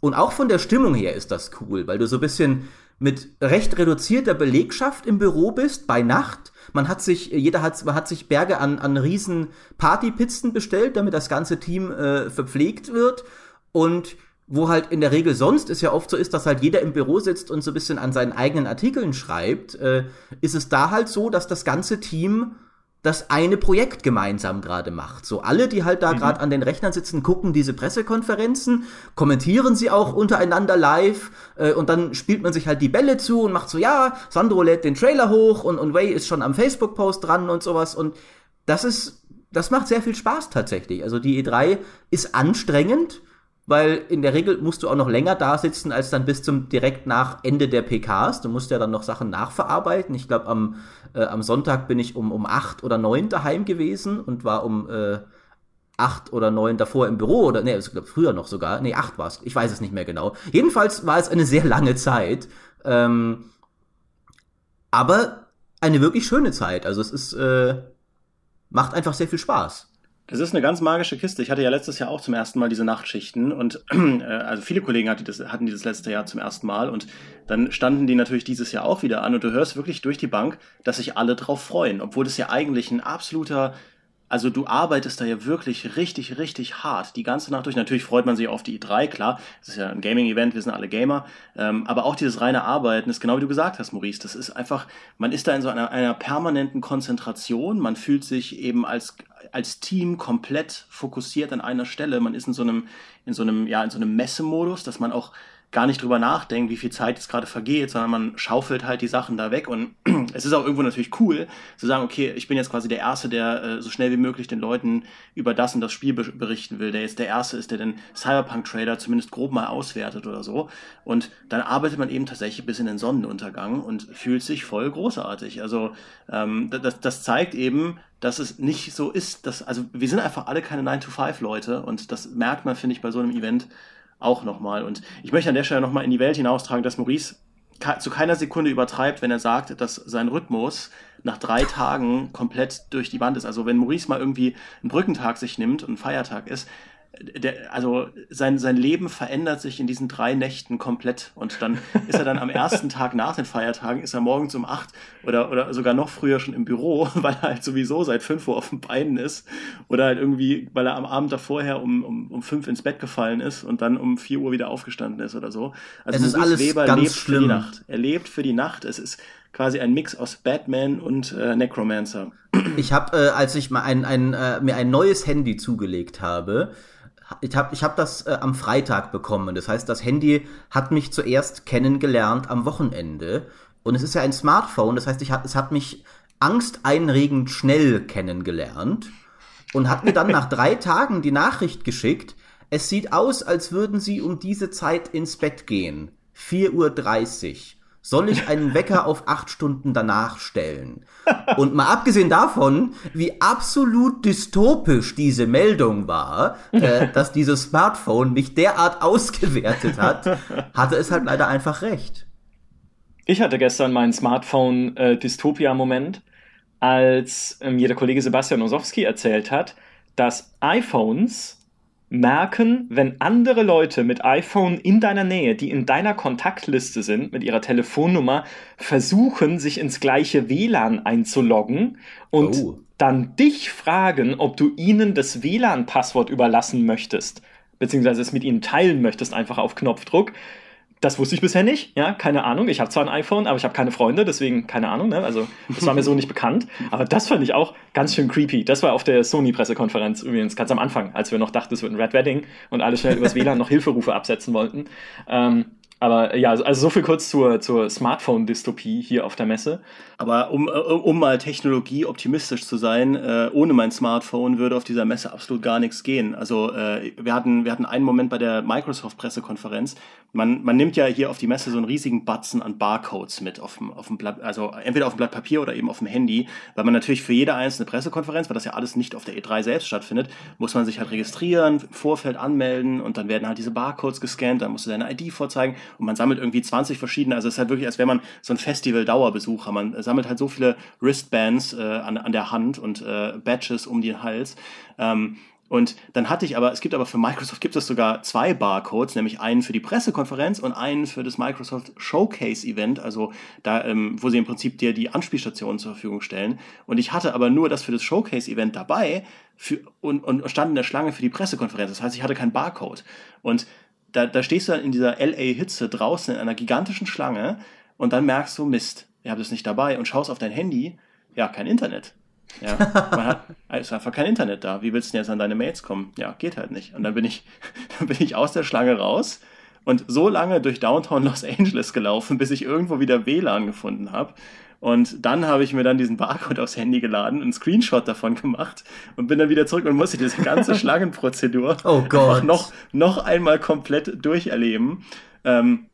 und auch von der Stimmung her ist das cool, weil du so ein bisschen mit recht reduzierter Belegschaft im Büro bist bei Nacht man hat sich, jeder hat, man hat sich Berge an, an riesen Partypizzen bestellt, damit das ganze Team äh, verpflegt wird. Und wo halt in der Regel sonst es ja oft so ist, dass halt jeder im Büro sitzt und so ein bisschen an seinen eigenen Artikeln schreibt, äh, ist es da halt so, dass das ganze Team das eine Projekt gemeinsam gerade macht. So alle, die halt da mhm. gerade an den Rechnern sitzen, gucken diese Pressekonferenzen, kommentieren sie auch untereinander live äh, und dann spielt man sich halt die Bälle zu und macht so, ja, Sandro lädt den Trailer hoch und, und Way ist schon am Facebook-Post dran und sowas und das ist, das macht sehr viel Spaß tatsächlich. Also die E3 ist anstrengend, weil in der Regel musst du auch noch länger da sitzen als dann bis zum direkt nach Ende der PKs. Du musst ja dann noch Sachen nachverarbeiten. Ich glaube, am, äh, am Sonntag bin ich um, um acht oder neun daheim gewesen und war um äh, acht oder neun davor im Büro oder nee, ich glaube früher noch sogar. Nee, acht war es. Ich weiß es nicht mehr genau. Jedenfalls war es eine sehr lange Zeit. Ähm, aber eine wirklich schöne Zeit. Also es ist äh, macht einfach sehr viel Spaß. Das ist eine ganz magische Kiste. Ich hatte ja letztes Jahr auch zum ersten Mal diese Nachtschichten und äh, also viele Kollegen hatten, das, hatten dieses letzte Jahr zum ersten Mal und dann standen die natürlich dieses Jahr auch wieder an und du hörst wirklich durch die Bank, dass sich alle drauf freuen, obwohl das ja eigentlich ein absoluter also du arbeitest da ja wirklich richtig, richtig hart die ganze Nacht durch. Natürlich freut man sich auf die E3, klar. Es ist ja ein Gaming-Event, wir sind alle Gamer. Ähm, aber auch dieses reine Arbeiten ist genau wie du gesagt hast, Maurice. Das ist einfach, man ist da in so einer, einer permanenten Konzentration. Man fühlt sich eben als, als Team komplett fokussiert an einer Stelle. Man ist in so einem, in so einem, ja, in so einem Messemodus, dass man auch gar nicht drüber nachdenkt, wie viel Zeit jetzt gerade vergeht, sondern man schaufelt halt die Sachen da weg. Und es ist auch irgendwo natürlich cool zu sagen, okay, ich bin jetzt quasi der Erste, der äh, so schnell wie möglich den Leuten über das und das Spiel berichten will, der jetzt der Erste ist, der den Cyberpunk-Trailer zumindest grob mal auswertet oder so. Und dann arbeitet man eben tatsächlich bis in den Sonnenuntergang und fühlt sich voll großartig. Also ähm, das, das zeigt eben, dass es nicht so ist, dass, also wir sind einfach alle keine 9-to-5-Leute und das merkt man, finde ich, bei so einem Event auch nochmal. Und ich möchte an der Stelle nochmal in die Welt hinaustragen, dass Maurice zu keiner Sekunde übertreibt, wenn er sagt, dass sein Rhythmus nach drei Tagen komplett durch die Wand ist. Also wenn Maurice mal irgendwie einen Brückentag sich nimmt und ein Feiertag ist, der, also sein, sein Leben verändert sich in diesen drei Nächten komplett. Und dann ist er dann am ersten Tag nach den Feiertagen, ist er morgens um acht oder, oder sogar noch früher schon im Büro, weil er halt sowieso seit fünf Uhr auf den Beinen ist. Oder halt irgendwie, weil er am Abend davorher um, um, um fünf ins Bett gefallen ist und dann um vier Uhr wieder aufgestanden ist oder so. Also es ist alles Weber ganz lebt schlimm. für die Nacht. Er lebt für die Nacht. Es ist quasi ein Mix aus Batman und äh, Necromancer. Ich habe, äh, als ich mal ein, ein, äh, mir ein neues Handy zugelegt habe, ich habe ich hab das äh, am Freitag bekommen. Das heißt, das Handy hat mich zuerst kennengelernt am Wochenende. Und es ist ja ein Smartphone, das heißt, ich, es hat mich angsteinregend schnell kennengelernt und hat mir dann nach drei Tagen die Nachricht geschickt, es sieht aus, als würden Sie um diese Zeit ins Bett gehen. 4.30 Uhr. Soll ich einen Wecker auf acht Stunden danach stellen? Und mal abgesehen davon, wie absolut dystopisch diese Meldung war, äh, dass dieses Smartphone mich derart ausgewertet hat, hatte es halt leider einfach recht. Ich hatte gestern meinen Smartphone-Dystopia-Moment, als äh, mir der Kollege Sebastian Osowski erzählt hat, dass iPhones merken, wenn andere Leute mit iPhone in deiner Nähe, die in deiner Kontaktliste sind, mit ihrer Telefonnummer, versuchen, sich ins gleiche WLAN einzuloggen und oh. dann dich fragen, ob du ihnen das WLAN-Passwort überlassen möchtest, beziehungsweise es mit ihnen teilen möchtest, einfach auf Knopfdruck das wusste ich bisher nicht, ja, keine Ahnung. Ich habe zwar ein iPhone, aber ich habe keine Freunde, deswegen keine Ahnung, ne? Also, das war mir so nicht bekannt. Aber das fand ich auch ganz schön creepy. Das war auf der Sony-Pressekonferenz übrigens ganz am Anfang, als wir noch dachten, es wird ein Red Wedding und alle schnell übers WLAN noch Hilferufe absetzen wollten. Ähm, aber ja, also so viel kurz zur, zur Smartphone-Dystopie hier auf der Messe. Aber um, äh, um mal Technologie optimistisch zu sein, äh, ohne mein Smartphone würde auf dieser Messe absolut gar nichts gehen. Also äh, wir, hatten, wir hatten einen Moment bei der Microsoft-Pressekonferenz. Man, man nimmt ja hier auf die Messe so einen riesigen Batzen an Barcodes mit auf dem, auf dem Blatt, also entweder auf dem Blatt Papier oder eben auf dem Handy, weil man natürlich für jede einzelne Pressekonferenz, weil das ja alles nicht auf der E3 selbst stattfindet, muss man sich halt registrieren, im Vorfeld anmelden und dann werden halt diese Barcodes gescannt, dann musst du deine ID vorzeigen und man sammelt irgendwie 20 verschiedene, also es ist halt wirklich, als wäre man so ein Festival-Dauerbesucher. Man sammelt halt so viele Wristbands äh, an, an der Hand und äh, Badges um den Hals. Ähm, und dann hatte ich aber, es gibt aber für Microsoft gibt es sogar zwei Barcodes, nämlich einen für die Pressekonferenz und einen für das Microsoft Showcase Event, also da, ähm, wo sie im Prinzip dir die Anspielstationen zur Verfügung stellen. Und ich hatte aber nur das für das Showcase Event dabei für, und, und stand in der Schlange für die Pressekonferenz. Das heißt, ich hatte keinen Barcode. Und da, da stehst du dann in dieser LA-Hitze draußen in einer gigantischen Schlange und dann merkst du, Mist, ihr habt es nicht dabei und schaust auf dein Handy, ja, kein Internet. Ja, man hat ist einfach kein Internet da. Wie willst du denn jetzt an deine Mails kommen? Ja, geht halt nicht. Und dann bin ich, dann bin ich aus der Schlange raus und so lange durch Downtown Los Angeles gelaufen, bis ich irgendwo wieder WLAN gefunden habe. Und dann habe ich mir dann diesen Barcode aufs Handy geladen, einen Screenshot davon gemacht und bin dann wieder zurück und musste diese ganze Schlangenprozedur oh Gott. noch, noch einmal komplett durcherleben. Ähm,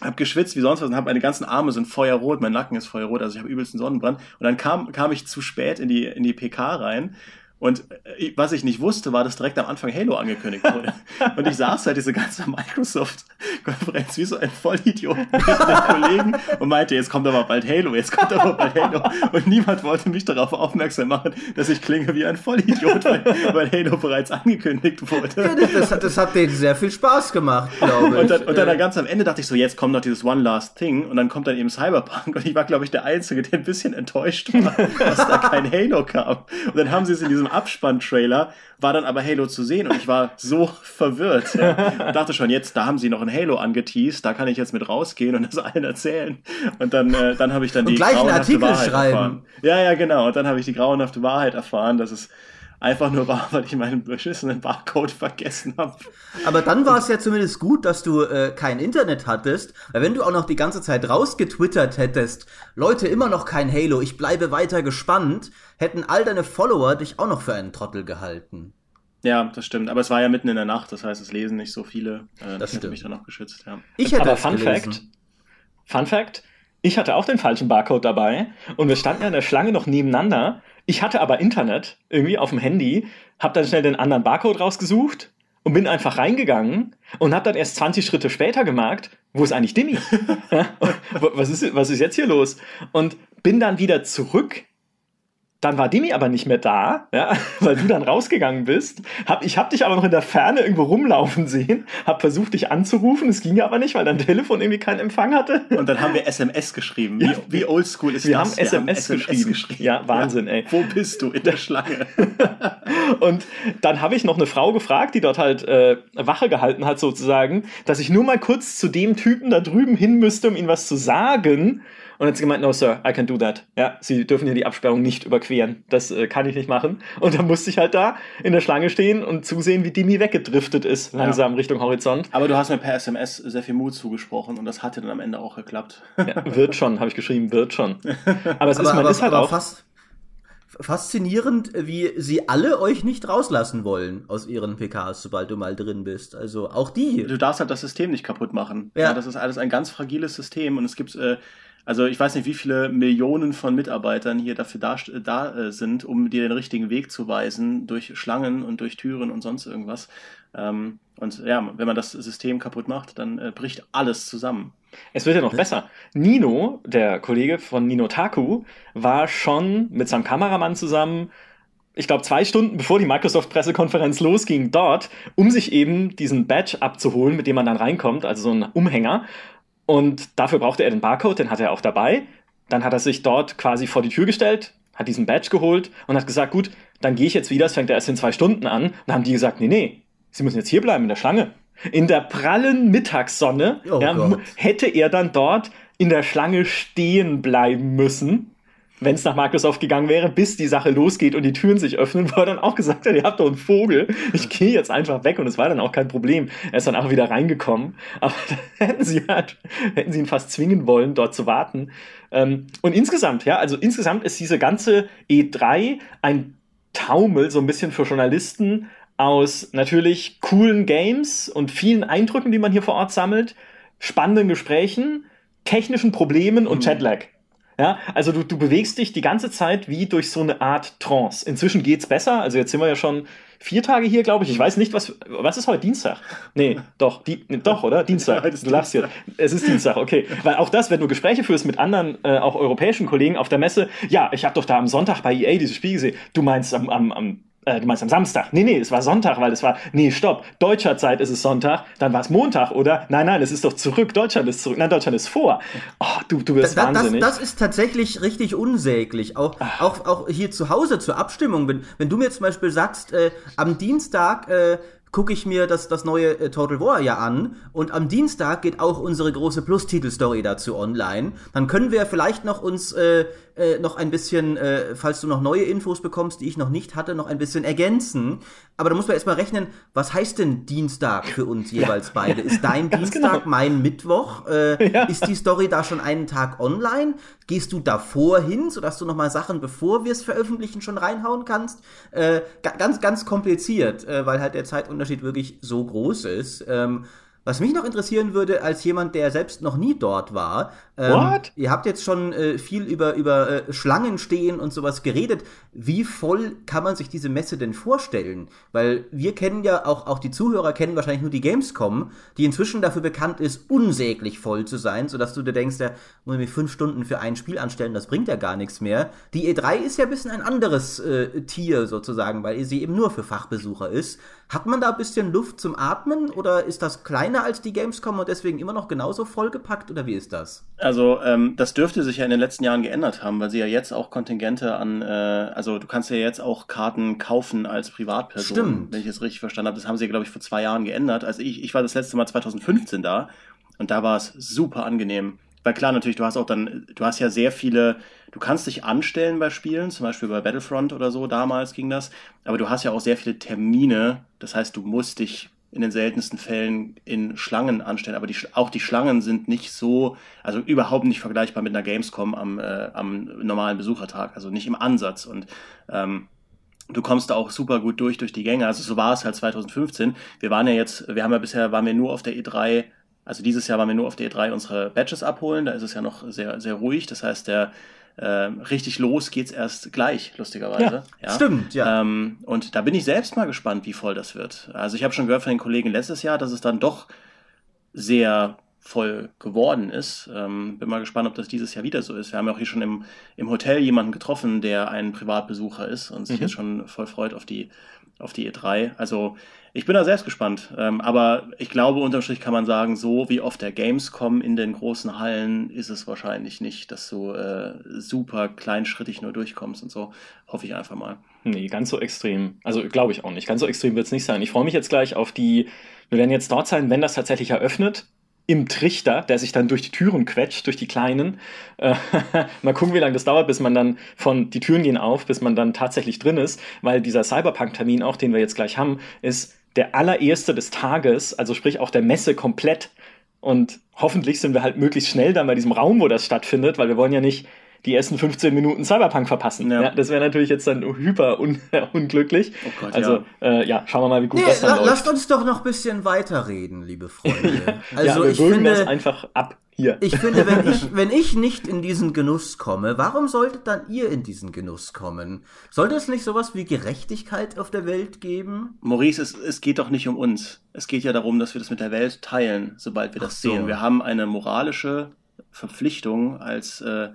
hab geschwitzt wie sonst was und hab meine ganzen Arme sind feuerrot, mein Nacken ist feuerrot, also ich habe übelsten Sonnenbrand. Und dann kam, kam ich zu spät in die, in die PK rein und äh, was ich nicht wusste, war, dass direkt am Anfang Halo angekündigt wurde. Und ich saß halt diese ganze Microsoft-Konferenz wie so ein Vollidiot mit den Kollegen und meinte, jetzt kommt aber bald Halo, jetzt kommt aber bald Halo. Und niemand wollte mich darauf aufmerksam machen, dass ich klinge wie ein Vollidiot, weil, weil Halo bereits angekündigt wurde. Ja, das, hat, das hat denen sehr viel Spaß gemacht, glaube ich. Und dann, und dann ganz am Ende dachte ich so, jetzt kommt noch dieses One Last Thing und dann kommt dann eben Cyberpunk und ich war, glaube ich, der Einzige, der ein bisschen enttäuscht war, dass da kein Halo kam. Und dann haben sie es in diesem Abspann-Trailer war dann aber Halo zu sehen und ich war so verwirrt. Ja. dachte schon, jetzt, da haben sie noch ein Halo angeteased, da kann ich jetzt mit rausgehen und das allen erzählen. Und dann, äh, dann habe ich dann und die gleich grauenhafte Artikel Wahrheit schreiben. erfahren. Ja, ja, genau. Und dann habe ich die grauenhafte Wahrheit erfahren, dass es einfach nur war, weil ich meinen beschissenen Barcode vergessen habe. Aber dann war es ja zumindest gut, dass du äh, kein Internet hattest, weil wenn du auch noch die ganze Zeit rausgetwittert hättest, Leute, immer noch kein Halo, ich bleibe weiter gespannt, hätten all deine Follower dich auch noch für einen Trottel gehalten. Ja, das stimmt. Aber es war ja mitten in der Nacht, das heißt, es lesen nicht so viele. Äh, das hätte mich dann auch geschützt, ja. Ich hätte Aber Fun gelesen. Fact, Fun Fact, ich hatte auch den falschen Barcode dabei und wir standen ja in der Schlange noch nebeneinander. Ich hatte aber Internet irgendwie auf dem Handy, hab dann schnell den anderen Barcode rausgesucht und bin einfach reingegangen und hab dann erst 20 Schritte später gemerkt, wo ist eigentlich Dimi? was, ist, was ist jetzt hier los? Und bin dann wieder zurück dann war Demi aber nicht mehr da, ja, weil du dann rausgegangen bist. Hab, ich habe dich aber noch in der Ferne irgendwo rumlaufen sehen, habe versucht, dich anzurufen. Es ging aber nicht, weil dein Telefon irgendwie keinen Empfang hatte. Und dann haben wir SMS geschrieben. Wie, wie oldschool ist wir das? Haben wir SMS haben SMS geschrieben. geschrieben. Ja, Wahnsinn, ja. ey. Wo bist du in der Schlange? und dann habe ich noch eine Frau gefragt, die dort halt äh, Wache gehalten hat, sozusagen, dass ich nur mal kurz zu dem Typen da drüben hin müsste, um ihm was zu sagen. Und dann hat sie gemeint, no, sir, I can do that. Ja, sie dürfen hier die Absperrung nicht überqueren überqueren. Das äh, kann ich nicht machen. Und dann musste ich halt da in der Schlange stehen und zusehen, wie Dimi weggedriftet ist, langsam ja. Richtung Horizont. Aber du hast mir per SMS sehr viel Mut zugesprochen und das hatte dann am Ende auch geklappt. Ja, wird schon, habe ich geschrieben, wird schon. Aber es aber, ist, man aber, ist halt auch fast faszinierend, wie sie alle euch nicht rauslassen wollen aus ihren PKs, sobald du mal drin bist. Also auch die. Du darfst halt das System nicht kaputt machen. Ja. ja das ist alles ein ganz fragiles System und es gibt äh, also ich weiß nicht, wie viele Millionen von Mitarbeitern hier dafür da, da äh, sind, um dir den richtigen Weg zu weisen, durch Schlangen und durch Türen und sonst irgendwas. Ähm, und ja, wenn man das System kaputt macht, dann äh, bricht alles zusammen. Es wird ja noch besser. Nino, der Kollege von Nino Taku, war schon mit seinem Kameramann zusammen ich glaube, zwei Stunden bevor die Microsoft-Pressekonferenz losging, dort, um sich eben diesen Badge abzuholen, mit dem man dann reinkommt, also so ein Umhänger. Und dafür brauchte er den Barcode, den hatte er auch dabei. Dann hat er sich dort quasi vor die Tür gestellt, hat diesen Badge geholt und hat gesagt, gut, dann gehe ich jetzt wieder, es fängt ja erst in zwei Stunden an. Und dann haben die gesagt, nee, nee, Sie müssen jetzt hier bleiben in der Schlange. In der prallen Mittagssonne oh ja, hätte er dann dort in der Schlange stehen bleiben müssen wenn es nach Microsoft gegangen wäre, bis die Sache losgeht und die Türen sich öffnen, wo er dann auch gesagt hat, ihr habt doch einen Vogel, ich gehe jetzt einfach weg und es war dann auch kein Problem. Er ist dann auch wieder reingekommen, aber hätten sie halt, hätten sie ihn fast zwingen wollen, dort zu warten. Ähm, und insgesamt, ja, also insgesamt ist diese ganze E3 ein Taumel so ein bisschen für Journalisten aus natürlich coolen Games und vielen Eindrücken, die man hier vor Ort sammelt, spannenden Gesprächen, technischen Problemen und mhm. Chatlag. Ja, also du, du bewegst dich die ganze Zeit wie durch so eine Art Trance. Inzwischen geht's besser. Also jetzt sind wir ja schon vier Tage hier, glaube ich. Ich weiß nicht, was, was ist heute? Dienstag? Nee, doch, die, doch, oder? Dienstag. Du lachst hier. Es ist Dienstag, okay. Weil auch das, wenn du Gespräche führst mit anderen, äh, auch europäischen Kollegen auf der Messe, ja, ich habe doch da am Sonntag bei EA dieses Spiel gesehen. Du meinst am, am, am äh, du meinst am Samstag? Nee, nee, es war Sonntag, weil es war, nee, stopp, deutscher Zeit ist es Sonntag, dann war es Montag, oder? Nein, nein, es ist doch zurück, Deutschland ist zurück, nein, Deutschland ist vor. Oh, du, du wirst da, wahnsinnig. Das, das, ist tatsächlich richtig unsäglich. Auch, auch, auch hier zu Hause zur Abstimmung, wenn, wenn du mir zum Beispiel sagst, äh, am Dienstag, äh, gucke ich mir das, das neue äh, Total War ja an und am Dienstag geht auch unsere große Plus-Titel-Story dazu online. Dann können wir vielleicht noch uns äh, äh, noch ein bisschen, äh, falls du noch neue Infos bekommst, die ich noch nicht hatte, noch ein bisschen ergänzen. Aber da muss man erstmal rechnen, was heißt denn Dienstag für uns jeweils ja. beide? Ist dein Dienstag genau. mein Mittwoch? Äh, ja. Ist die Story da schon einen Tag online? Gehst du davor hin, sodass du nochmal Sachen, bevor wir es veröffentlichen, schon reinhauen kannst? Äh, ganz, ganz kompliziert, äh, weil halt der Zeitunterschied wirklich so groß ist. Ähm, was mich noch interessieren würde, als jemand, der selbst noch nie dort war, ähm, What? ihr habt jetzt schon äh, viel über, über äh, Schlangen stehen und sowas geredet. Wie voll kann man sich diese Messe denn vorstellen? Weil wir kennen ja, auch, auch die Zuhörer kennen wahrscheinlich nur die Gamescom, die inzwischen dafür bekannt ist, unsäglich voll zu sein, sodass du dir denkst, ja, muss ich mich fünf Stunden für ein Spiel anstellen, das bringt ja gar nichts mehr. Die E3 ist ja ein bisschen ein anderes äh, Tier sozusagen, weil sie eben nur für Fachbesucher ist. Hat man da ein bisschen Luft zum Atmen oder ist das kleiner als die Gamescom und deswegen immer noch genauso vollgepackt oder wie ist das? Also ähm, das dürfte sich ja in den letzten Jahren geändert haben, weil sie ja jetzt auch Kontingente an, äh, also du kannst ja jetzt auch Karten kaufen als Privatperson, Stimmt. wenn ich es richtig verstanden habe. Das haben sie, glaube ich, vor zwei Jahren geändert. Also ich, ich war das letzte Mal 2015 da und da war es super angenehm. Weil klar, natürlich, du hast auch dann, du hast ja sehr viele, du kannst dich anstellen bei Spielen, zum Beispiel bei Battlefront oder so, damals ging das, aber du hast ja auch sehr viele Termine, das heißt, du musst dich in den seltensten Fällen in Schlangen anstellen, aber die, auch die Schlangen sind nicht so, also überhaupt nicht vergleichbar mit einer Gamescom am, äh, am normalen Besuchertag, also nicht im Ansatz und ähm, du kommst da auch super gut durch durch die Gänge. Also so war es halt 2015. Wir waren ja jetzt, wir haben ja bisher waren wir nur auf der E3 also dieses Jahr waren wir nur auf der E3 unsere Badges abholen, da ist es ja noch sehr, sehr ruhig. Das heißt, der äh, richtig los geht's erst gleich, lustigerweise. Ja, ja. Stimmt, ja. Ähm, und da bin ich selbst mal gespannt, wie voll das wird. Also ich habe schon gehört von den Kollegen letztes Jahr, dass es dann doch sehr voll geworden ist. Ähm, bin mal gespannt, ob das dieses Jahr wieder so ist. Wir haben ja auch hier schon im, im Hotel jemanden getroffen, der ein Privatbesucher ist und sich mhm. jetzt schon voll freut auf die, auf die E3. Also ich bin da selbst gespannt. Ähm, aber ich glaube, unterm Strich kann man sagen, so wie auf der Gamescom in den großen Hallen ist es wahrscheinlich nicht, dass du äh, super kleinschrittig nur durchkommst und so. Hoffe ich einfach mal. Nee, ganz so extrem. Also glaube ich auch nicht. Ganz so extrem wird es nicht sein. Ich freue mich jetzt gleich auf die, wir werden jetzt dort sein, wenn das tatsächlich eröffnet. Im Trichter, der sich dann durch die Türen quetscht, durch die kleinen. Äh, mal gucken, wie lange das dauert, bis man dann von, die Türen gehen auf, bis man dann tatsächlich drin ist, weil dieser Cyberpunk-Termin auch, den wir jetzt gleich haben, ist der allererste des Tages, also sprich auch der Messe komplett. Und hoffentlich sind wir halt möglichst schnell dann bei diesem Raum, wo das stattfindet, weil wir wollen ja nicht die ersten 15 Minuten Cyberpunk verpassen. Ja. ja das wäre natürlich jetzt dann hyper un unglücklich. Oh Gott, also ja. Äh, ja, schauen wir mal, wie gut nee, das dann la läuft. Lasst uns doch noch ein bisschen weiterreden, liebe Freunde. Also ja, ich finde das einfach ab hier. Ich finde, wenn ich, wenn ich nicht in diesen Genuss komme, warum solltet dann ihr in diesen Genuss kommen? Sollte es nicht sowas wie Gerechtigkeit auf der Welt geben? Maurice, es, es geht doch nicht um uns. Es geht ja darum, dass wir das mit der Welt teilen, sobald wir das so. sehen. Wir haben eine moralische Verpflichtung als äh,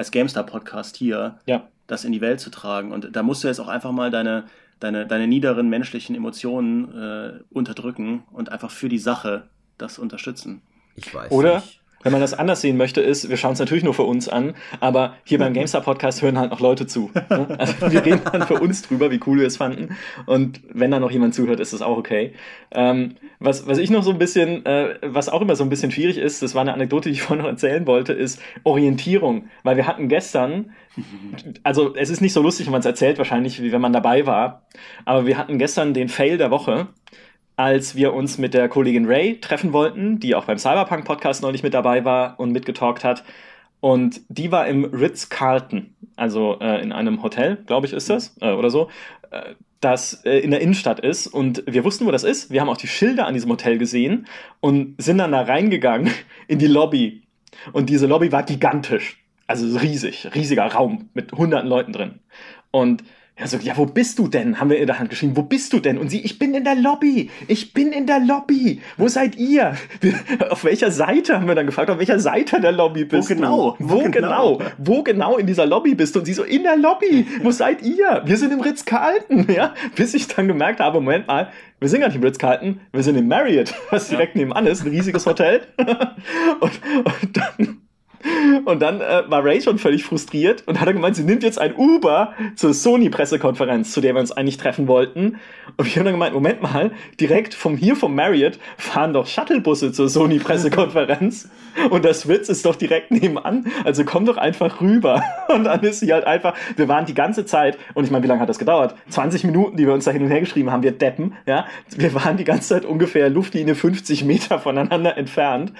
als GameStar-Podcast hier, ja. das in die Welt zu tragen. Und da musst du jetzt auch einfach mal deine, deine, deine niederen menschlichen Emotionen äh, unterdrücken und einfach für die Sache das unterstützen. Ich weiß. Oder nicht. Wenn man das anders sehen möchte, ist, wir schauen es natürlich nur für uns an, aber hier beim GameStar Podcast hören halt noch Leute zu. Ne? Also wir reden dann für uns drüber, wie cool wir es fanden. Und wenn da noch jemand zuhört, ist das auch okay. Ähm, was, was ich noch so ein bisschen, äh, was auch immer so ein bisschen schwierig ist, das war eine Anekdote, die ich vorhin noch erzählen wollte, ist Orientierung. Weil wir hatten gestern, also es ist nicht so lustig, wenn man es erzählt, wahrscheinlich, wie wenn man dabei war, aber wir hatten gestern den Fail der Woche als wir uns mit der Kollegin Ray treffen wollten, die auch beim Cyberpunk Podcast neulich mit dabei war und mitgetalkt hat. Und die war im Ritz-Carlton, also äh, in einem Hotel, glaube ich, ist das, äh, oder so, äh, das äh, in der Innenstadt ist. Und wir wussten, wo das ist. Wir haben auch die Schilder an diesem Hotel gesehen und sind dann da reingegangen in die Lobby. Und diese Lobby war gigantisch. Also riesig, riesiger Raum mit hunderten Leuten drin. Und er so, ja, wo bist du denn? Haben wir in der Hand geschrieben, wo bist du denn? Und sie, ich bin in der Lobby. Ich bin in der Lobby. Wo seid ihr? auf welcher Seite haben wir dann gefragt, auf welcher Seite der Lobby bist wo genau? du? Wo, wo genau? genau? Wo genau in dieser Lobby bist du? Und sie so, in der Lobby. Wo seid ihr? Wir sind im Ritz-Carlton, ja? Bis ich dann gemerkt habe, Moment mal, wir sind gar nicht im Ritz-Carlton, wir sind im Marriott, was direkt ja. nebenan ist, ein riesiges Hotel. und, und dann und dann äh, war Ray schon völlig frustriert und hat er gemeint, sie nimmt jetzt ein Uber zur Sony-Pressekonferenz, zu der wir uns eigentlich treffen wollten. Und wir haben dann gemeint, Moment mal, direkt vom hier vom Marriott fahren doch Shuttlebusse zur Sony-Pressekonferenz. und das Witz ist doch direkt nebenan. Also komm doch einfach rüber. Und dann ist sie halt einfach, wir waren die ganze Zeit, und ich meine, wie lange hat das gedauert? 20 Minuten, die wir uns da hin und her geschrieben haben, wir deppen, ja. Wir waren die ganze Zeit ungefähr Luftlinie 50 Meter voneinander entfernt.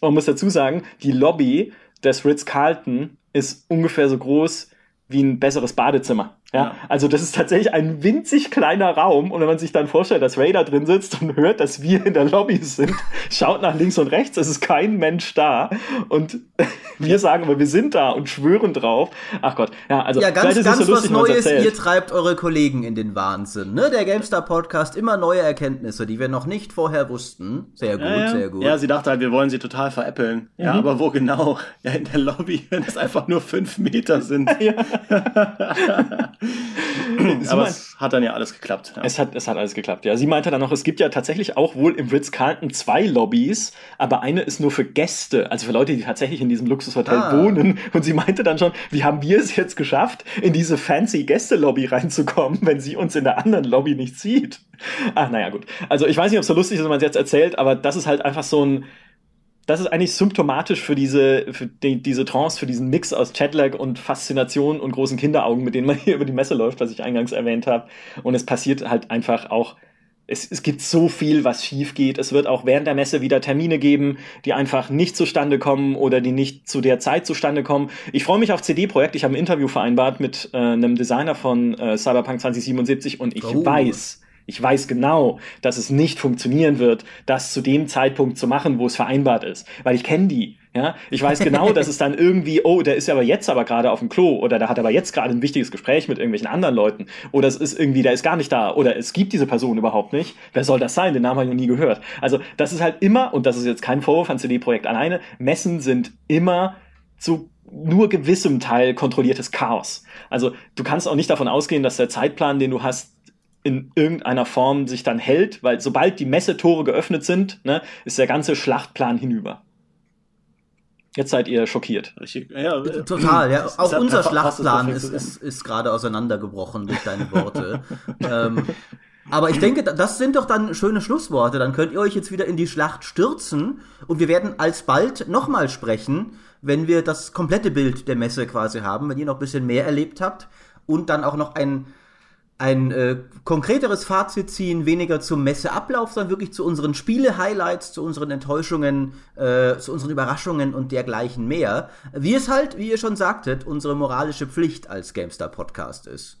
Und man muss dazu sagen, die Lobby des Ritz-Carlton ist ungefähr so groß wie ein besseres Badezimmer. Ja? ja? Also das ist tatsächlich ein winzig kleiner Raum und wenn man sich dann vorstellt, dass Ray da drin sitzt und hört, dass wir in der Lobby sind, schaut nach links und rechts, es ist kein Mensch da und wir sagen aber, wir sind da und schwören drauf. Ach Gott, ja, also ja, ganz, ganz so lustig, was Neues, ihr treibt eure Kollegen in den Wahnsinn. Ne? Der GameStar Podcast, immer neue Erkenntnisse, die wir noch nicht vorher wussten. Sehr gut, ja, ja. sehr gut. Ja, sie dachte halt, wir wollen sie total veräppeln. Mhm. Ja, aber wo genau? Ja, in der Lobby, wenn es einfach nur fünf Meter sind. Ja. Aber es hat dann ja alles geklappt. Ja. Es, hat, es hat alles geklappt, ja. Sie meinte dann noch, es gibt ja tatsächlich auch wohl im Ritz-Carlton zwei Lobbys, aber eine ist nur für Gäste, also für Leute, die tatsächlich in diesem Luxushotel ah. wohnen. Und sie meinte dann schon, wie haben wir es jetzt geschafft, in diese fancy Gäste-Lobby reinzukommen, wenn sie uns in der anderen Lobby nicht sieht? Ach, naja, gut. Also ich weiß nicht, ob es so lustig ist, wenn man es jetzt erzählt, aber das ist halt einfach so ein das ist eigentlich symptomatisch für diese, für die, diese Trance, für diesen Mix aus Chatlag und Faszination und großen Kinderaugen, mit denen man hier über die Messe läuft, was ich eingangs erwähnt habe. Und es passiert halt einfach auch, es, es gibt so viel, was schief geht. Es wird auch während der Messe wieder Termine geben, die einfach nicht zustande kommen oder die nicht zu der Zeit zustande kommen. Ich freue mich auf CD-Projekt. Ich habe ein Interview vereinbart mit äh, einem Designer von äh, Cyberpunk 2077 und ich oh. weiß, ich weiß genau, dass es nicht funktionieren wird, das zu dem Zeitpunkt zu machen, wo es vereinbart ist, weil ich kenne die. Ja, ich weiß genau, dass es dann irgendwie, oh, der ist aber jetzt aber gerade auf dem Klo oder der hat aber jetzt gerade ein wichtiges Gespräch mit irgendwelchen anderen Leuten oder es ist irgendwie, der ist gar nicht da oder es gibt diese Person überhaupt nicht. Wer soll das sein? Den Namen habe ich noch nie gehört. Also das ist halt immer, und das ist jetzt kein Vorwurf an CD-Projekt alleine, Messen sind immer zu nur gewissem Teil kontrolliertes Chaos. Also du kannst auch nicht davon ausgehen, dass der Zeitplan, den du hast, in irgendeiner Form sich dann hält, weil sobald die Messetore geöffnet sind, ne, ist der ganze Schlachtplan hinüber. Jetzt seid ihr schockiert. Richtig, ja, äh, Total, ja. Auch unser Schlachtplan ist, ist, ist gerade auseinandergebrochen durch deine Worte. ähm, Aber ich denke, das sind doch dann schöne Schlussworte. Dann könnt ihr euch jetzt wieder in die Schlacht stürzen und wir werden alsbald nochmal sprechen, wenn wir das komplette Bild der Messe quasi haben, wenn ihr noch ein bisschen mehr erlebt habt und dann auch noch ein, ein äh, konkreteres Fazit ziehen, weniger zum Messeablauf, sondern wirklich zu unseren Spiele-Highlights, zu unseren Enttäuschungen, äh, zu unseren Überraschungen und dergleichen mehr. Wie es halt, wie ihr schon sagtet, unsere moralische Pflicht als GameStar-Podcast ist.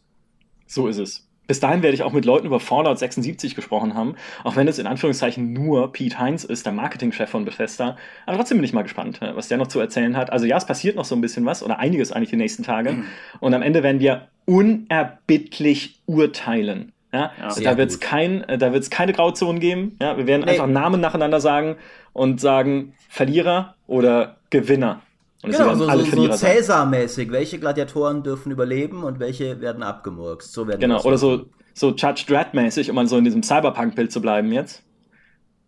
So ist es. Bis dahin werde ich auch mit Leuten über Fallout 76 gesprochen haben, auch wenn es in Anführungszeichen nur Pete Heinz ist, der Marketingchef von Bethesda. Aber trotzdem bin ich mal gespannt, äh, was der noch zu erzählen hat. Also ja, es passiert noch so ein bisschen was oder einiges eigentlich die nächsten Tage. Mhm. Und am Ende werden wir unerbittlich urteilen. Ja, ja da wird es kein, äh, da wird's keine Grauzonen geben. Ja, wir werden nee. einfach Namen nacheinander sagen und sagen Verlierer oder Gewinner. Und genau, so, alle so, so Cäsar-mäßig. Welche Gladiatoren dürfen überleben und welche werden abgemurkst? So werden genau, oder so, so Judge Dredd-mäßig, um mal so in diesem Cyberpunk-Bild zu bleiben jetzt.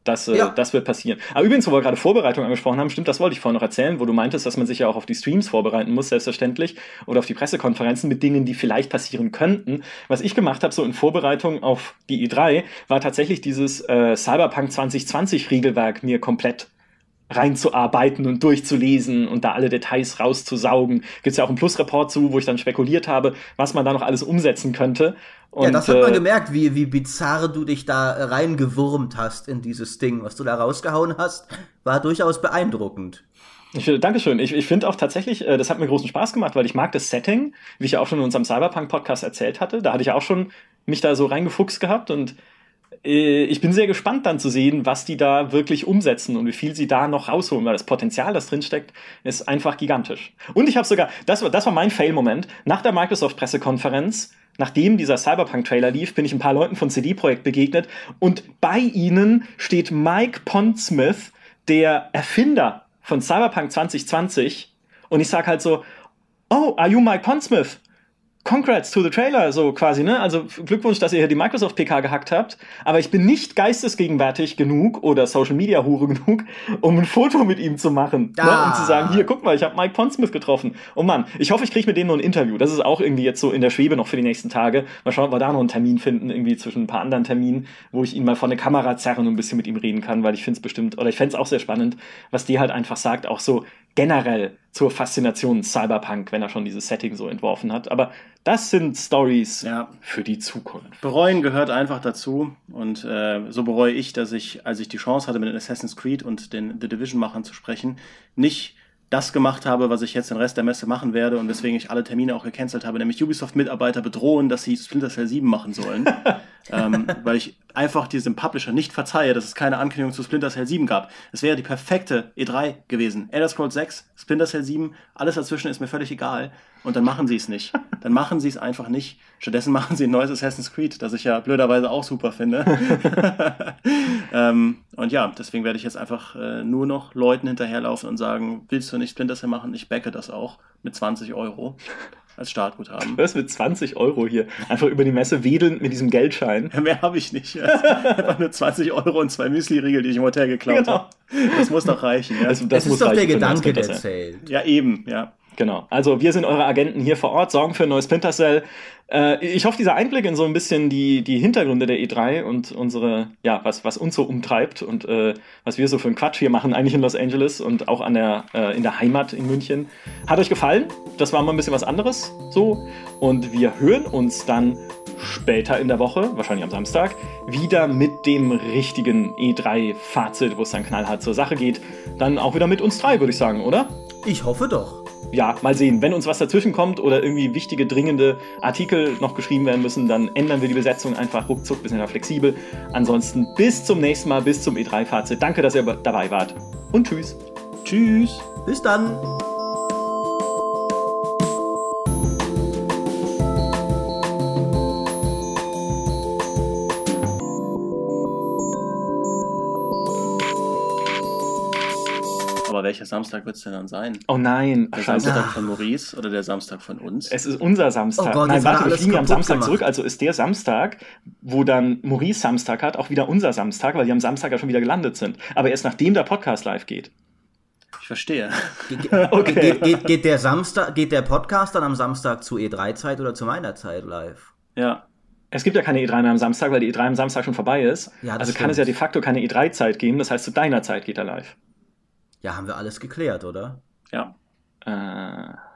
Das, äh, ja. das wird passieren. Aber übrigens, wo wir gerade Vorbereitung angesprochen haben, stimmt, das wollte ich vorhin noch erzählen, wo du meintest, dass man sich ja auch auf die Streams vorbereiten muss, selbstverständlich, oder auf die Pressekonferenzen mit Dingen, die vielleicht passieren könnten. Was ich gemacht habe, so in Vorbereitung auf die E3, war tatsächlich dieses äh, Cyberpunk 2020 Regelwerk mir komplett reinzuarbeiten und durchzulesen und da alle Details rauszusaugen. Gibt es ja auch einen Plus-Report zu, wo ich dann spekuliert habe, was man da noch alles umsetzen könnte. Und, ja, das hat man äh, gemerkt, wie, wie bizarr du dich da reingewurmt hast in dieses Ding. Was du da rausgehauen hast, war durchaus beeindruckend. Ich, Dankeschön. Ich, ich finde auch tatsächlich, äh, das hat mir großen Spaß gemacht, weil ich mag das Setting, wie ich ja auch schon in unserem Cyberpunk-Podcast erzählt hatte. Da hatte ich auch schon mich da so reingefuchst gehabt und äh, ich bin sehr gespannt dann zu sehen, was die da wirklich umsetzen und wie viel sie da noch rausholen, weil das Potenzial, das drinsteckt, ist einfach gigantisch. Und ich habe sogar, das war, das war mein Fail-Moment, nach der Microsoft-Pressekonferenz, nachdem dieser Cyberpunk-Trailer lief, bin ich ein paar Leuten von CD Projekt begegnet und bei ihnen steht Mike Pondsmith, der Erfinder von Cyberpunk 2020 und ich sag halt so, oh, are you Mike Pondsmith? Congrats to the Trailer, so quasi, ne? Also Glückwunsch, dass ihr hier die Microsoft PK gehackt habt. Aber ich bin nicht geistesgegenwärtig genug oder Social Media Hure genug, um ein Foto mit ihm zu machen. Ah. Ne? Um zu sagen, hier, guck mal, ich habe Mike Pondsmith getroffen. Oh Mann, ich hoffe, ich kriege mit dem noch ein Interview. Das ist auch irgendwie jetzt so in der Schwebe noch für die nächsten Tage. Mal schauen, ob wir da noch einen Termin finden, irgendwie zwischen ein paar anderen Terminen, wo ich ihn mal vor eine Kamera zerren und ein bisschen mit ihm reden kann, weil ich finde es bestimmt, oder ich fände es auch sehr spannend, was die halt einfach sagt, auch so generell zur Faszination Cyberpunk, wenn er schon dieses Setting so entworfen hat. Aber das sind Stories ja. für die Zukunft. Bereuen gehört einfach dazu. Und äh, so bereue ich, dass ich, als ich die Chance hatte, mit den Assassin's Creed und den The Division-Machern zu sprechen, nicht das gemacht habe, was ich jetzt den Rest der Messe machen werde und weswegen ich alle Termine auch gecancelt habe, nämlich Ubisoft-Mitarbeiter bedrohen, dass sie Splinter Cell 7 machen sollen. ähm, weil ich einfach diesem Publisher nicht verzeihe, dass es keine Ankündigung zu Splinter Cell 7 gab. Es wäre die perfekte E3 gewesen. Elder Scrolls 6, Splinter Cell 7, alles dazwischen ist mir völlig egal. Und dann machen sie es nicht. Dann machen sie es einfach nicht. Stattdessen machen sie ein neues Assassin's Creed, das ich ja blöderweise auch super finde. ähm, und ja, deswegen werde ich jetzt einfach äh, nur noch Leuten hinterherlaufen und sagen, willst du nicht Splinter Cell machen? Ich backe das auch mit 20 Euro als Startguthaben. Du mit 20 Euro hier einfach über die Messe wedelnd mit diesem Geldschein. mehr habe ich nicht. einfach nur 20 Euro und zwei Müsli-Riegel, die ich im Hotel geklaut genau. habe. Das muss doch reichen. Ja? Das, das, das ist doch der Gedanke, der zählt. Ja, eben, ja. Genau. Also wir sind eure Agenten hier vor Ort, sorgen für ein neues Splinter Cell. Äh, ich hoffe, dieser Einblick in so ein bisschen die, die Hintergründe der E3 und unsere, ja, was, was uns so umtreibt und äh, was wir so für einen Quatsch hier machen, eigentlich in Los Angeles und auch an der, äh, in der Heimat in München. Hat euch gefallen? Das war mal ein bisschen was anderes so. Und wir hören uns dann später in der Woche, wahrscheinlich am Samstag, wieder mit dem richtigen E3-Fazit, wo es dann knallhart zur Sache geht. Dann auch wieder mit uns drei, würde ich sagen, oder? Ich hoffe doch ja, mal sehen. Wenn uns was dazwischen kommt oder irgendwie wichtige, dringende Artikel noch geschrieben werden müssen, dann ändern wir die Besetzung einfach ruckzuck, bisschen flexibel. Ansonsten bis zum nächsten Mal, bis zum E3-Fazit. Danke, dass ihr dabei wart. Und tschüss. Tschüss. Bis dann. Welcher Samstag wird es denn dann sein? Oh nein. Der Samstag Ach. von Maurice oder der Samstag von uns? Es ist unser Samstag. Oh Gott, nein, warte, wir fliegen am Samstag gemacht. zurück. Also ist der Samstag, wo dann Maurice Samstag hat, auch wieder unser Samstag, weil die am Samstag ja schon wieder gelandet sind. Aber erst nachdem der Podcast live geht. Ich verstehe. okay. Geht, geht, geht, der Samstag, geht der Podcast dann am Samstag zu E3-Zeit oder zu meiner Zeit live? Ja. es gibt ja keine E3 mehr am Samstag, weil die E3 am Samstag schon vorbei ist. Ja, also kann es ja de facto keine E3-Zeit geben. Das heißt, zu deiner Zeit geht er live. Ja, haben wir alles geklärt, oder? Ja. Äh.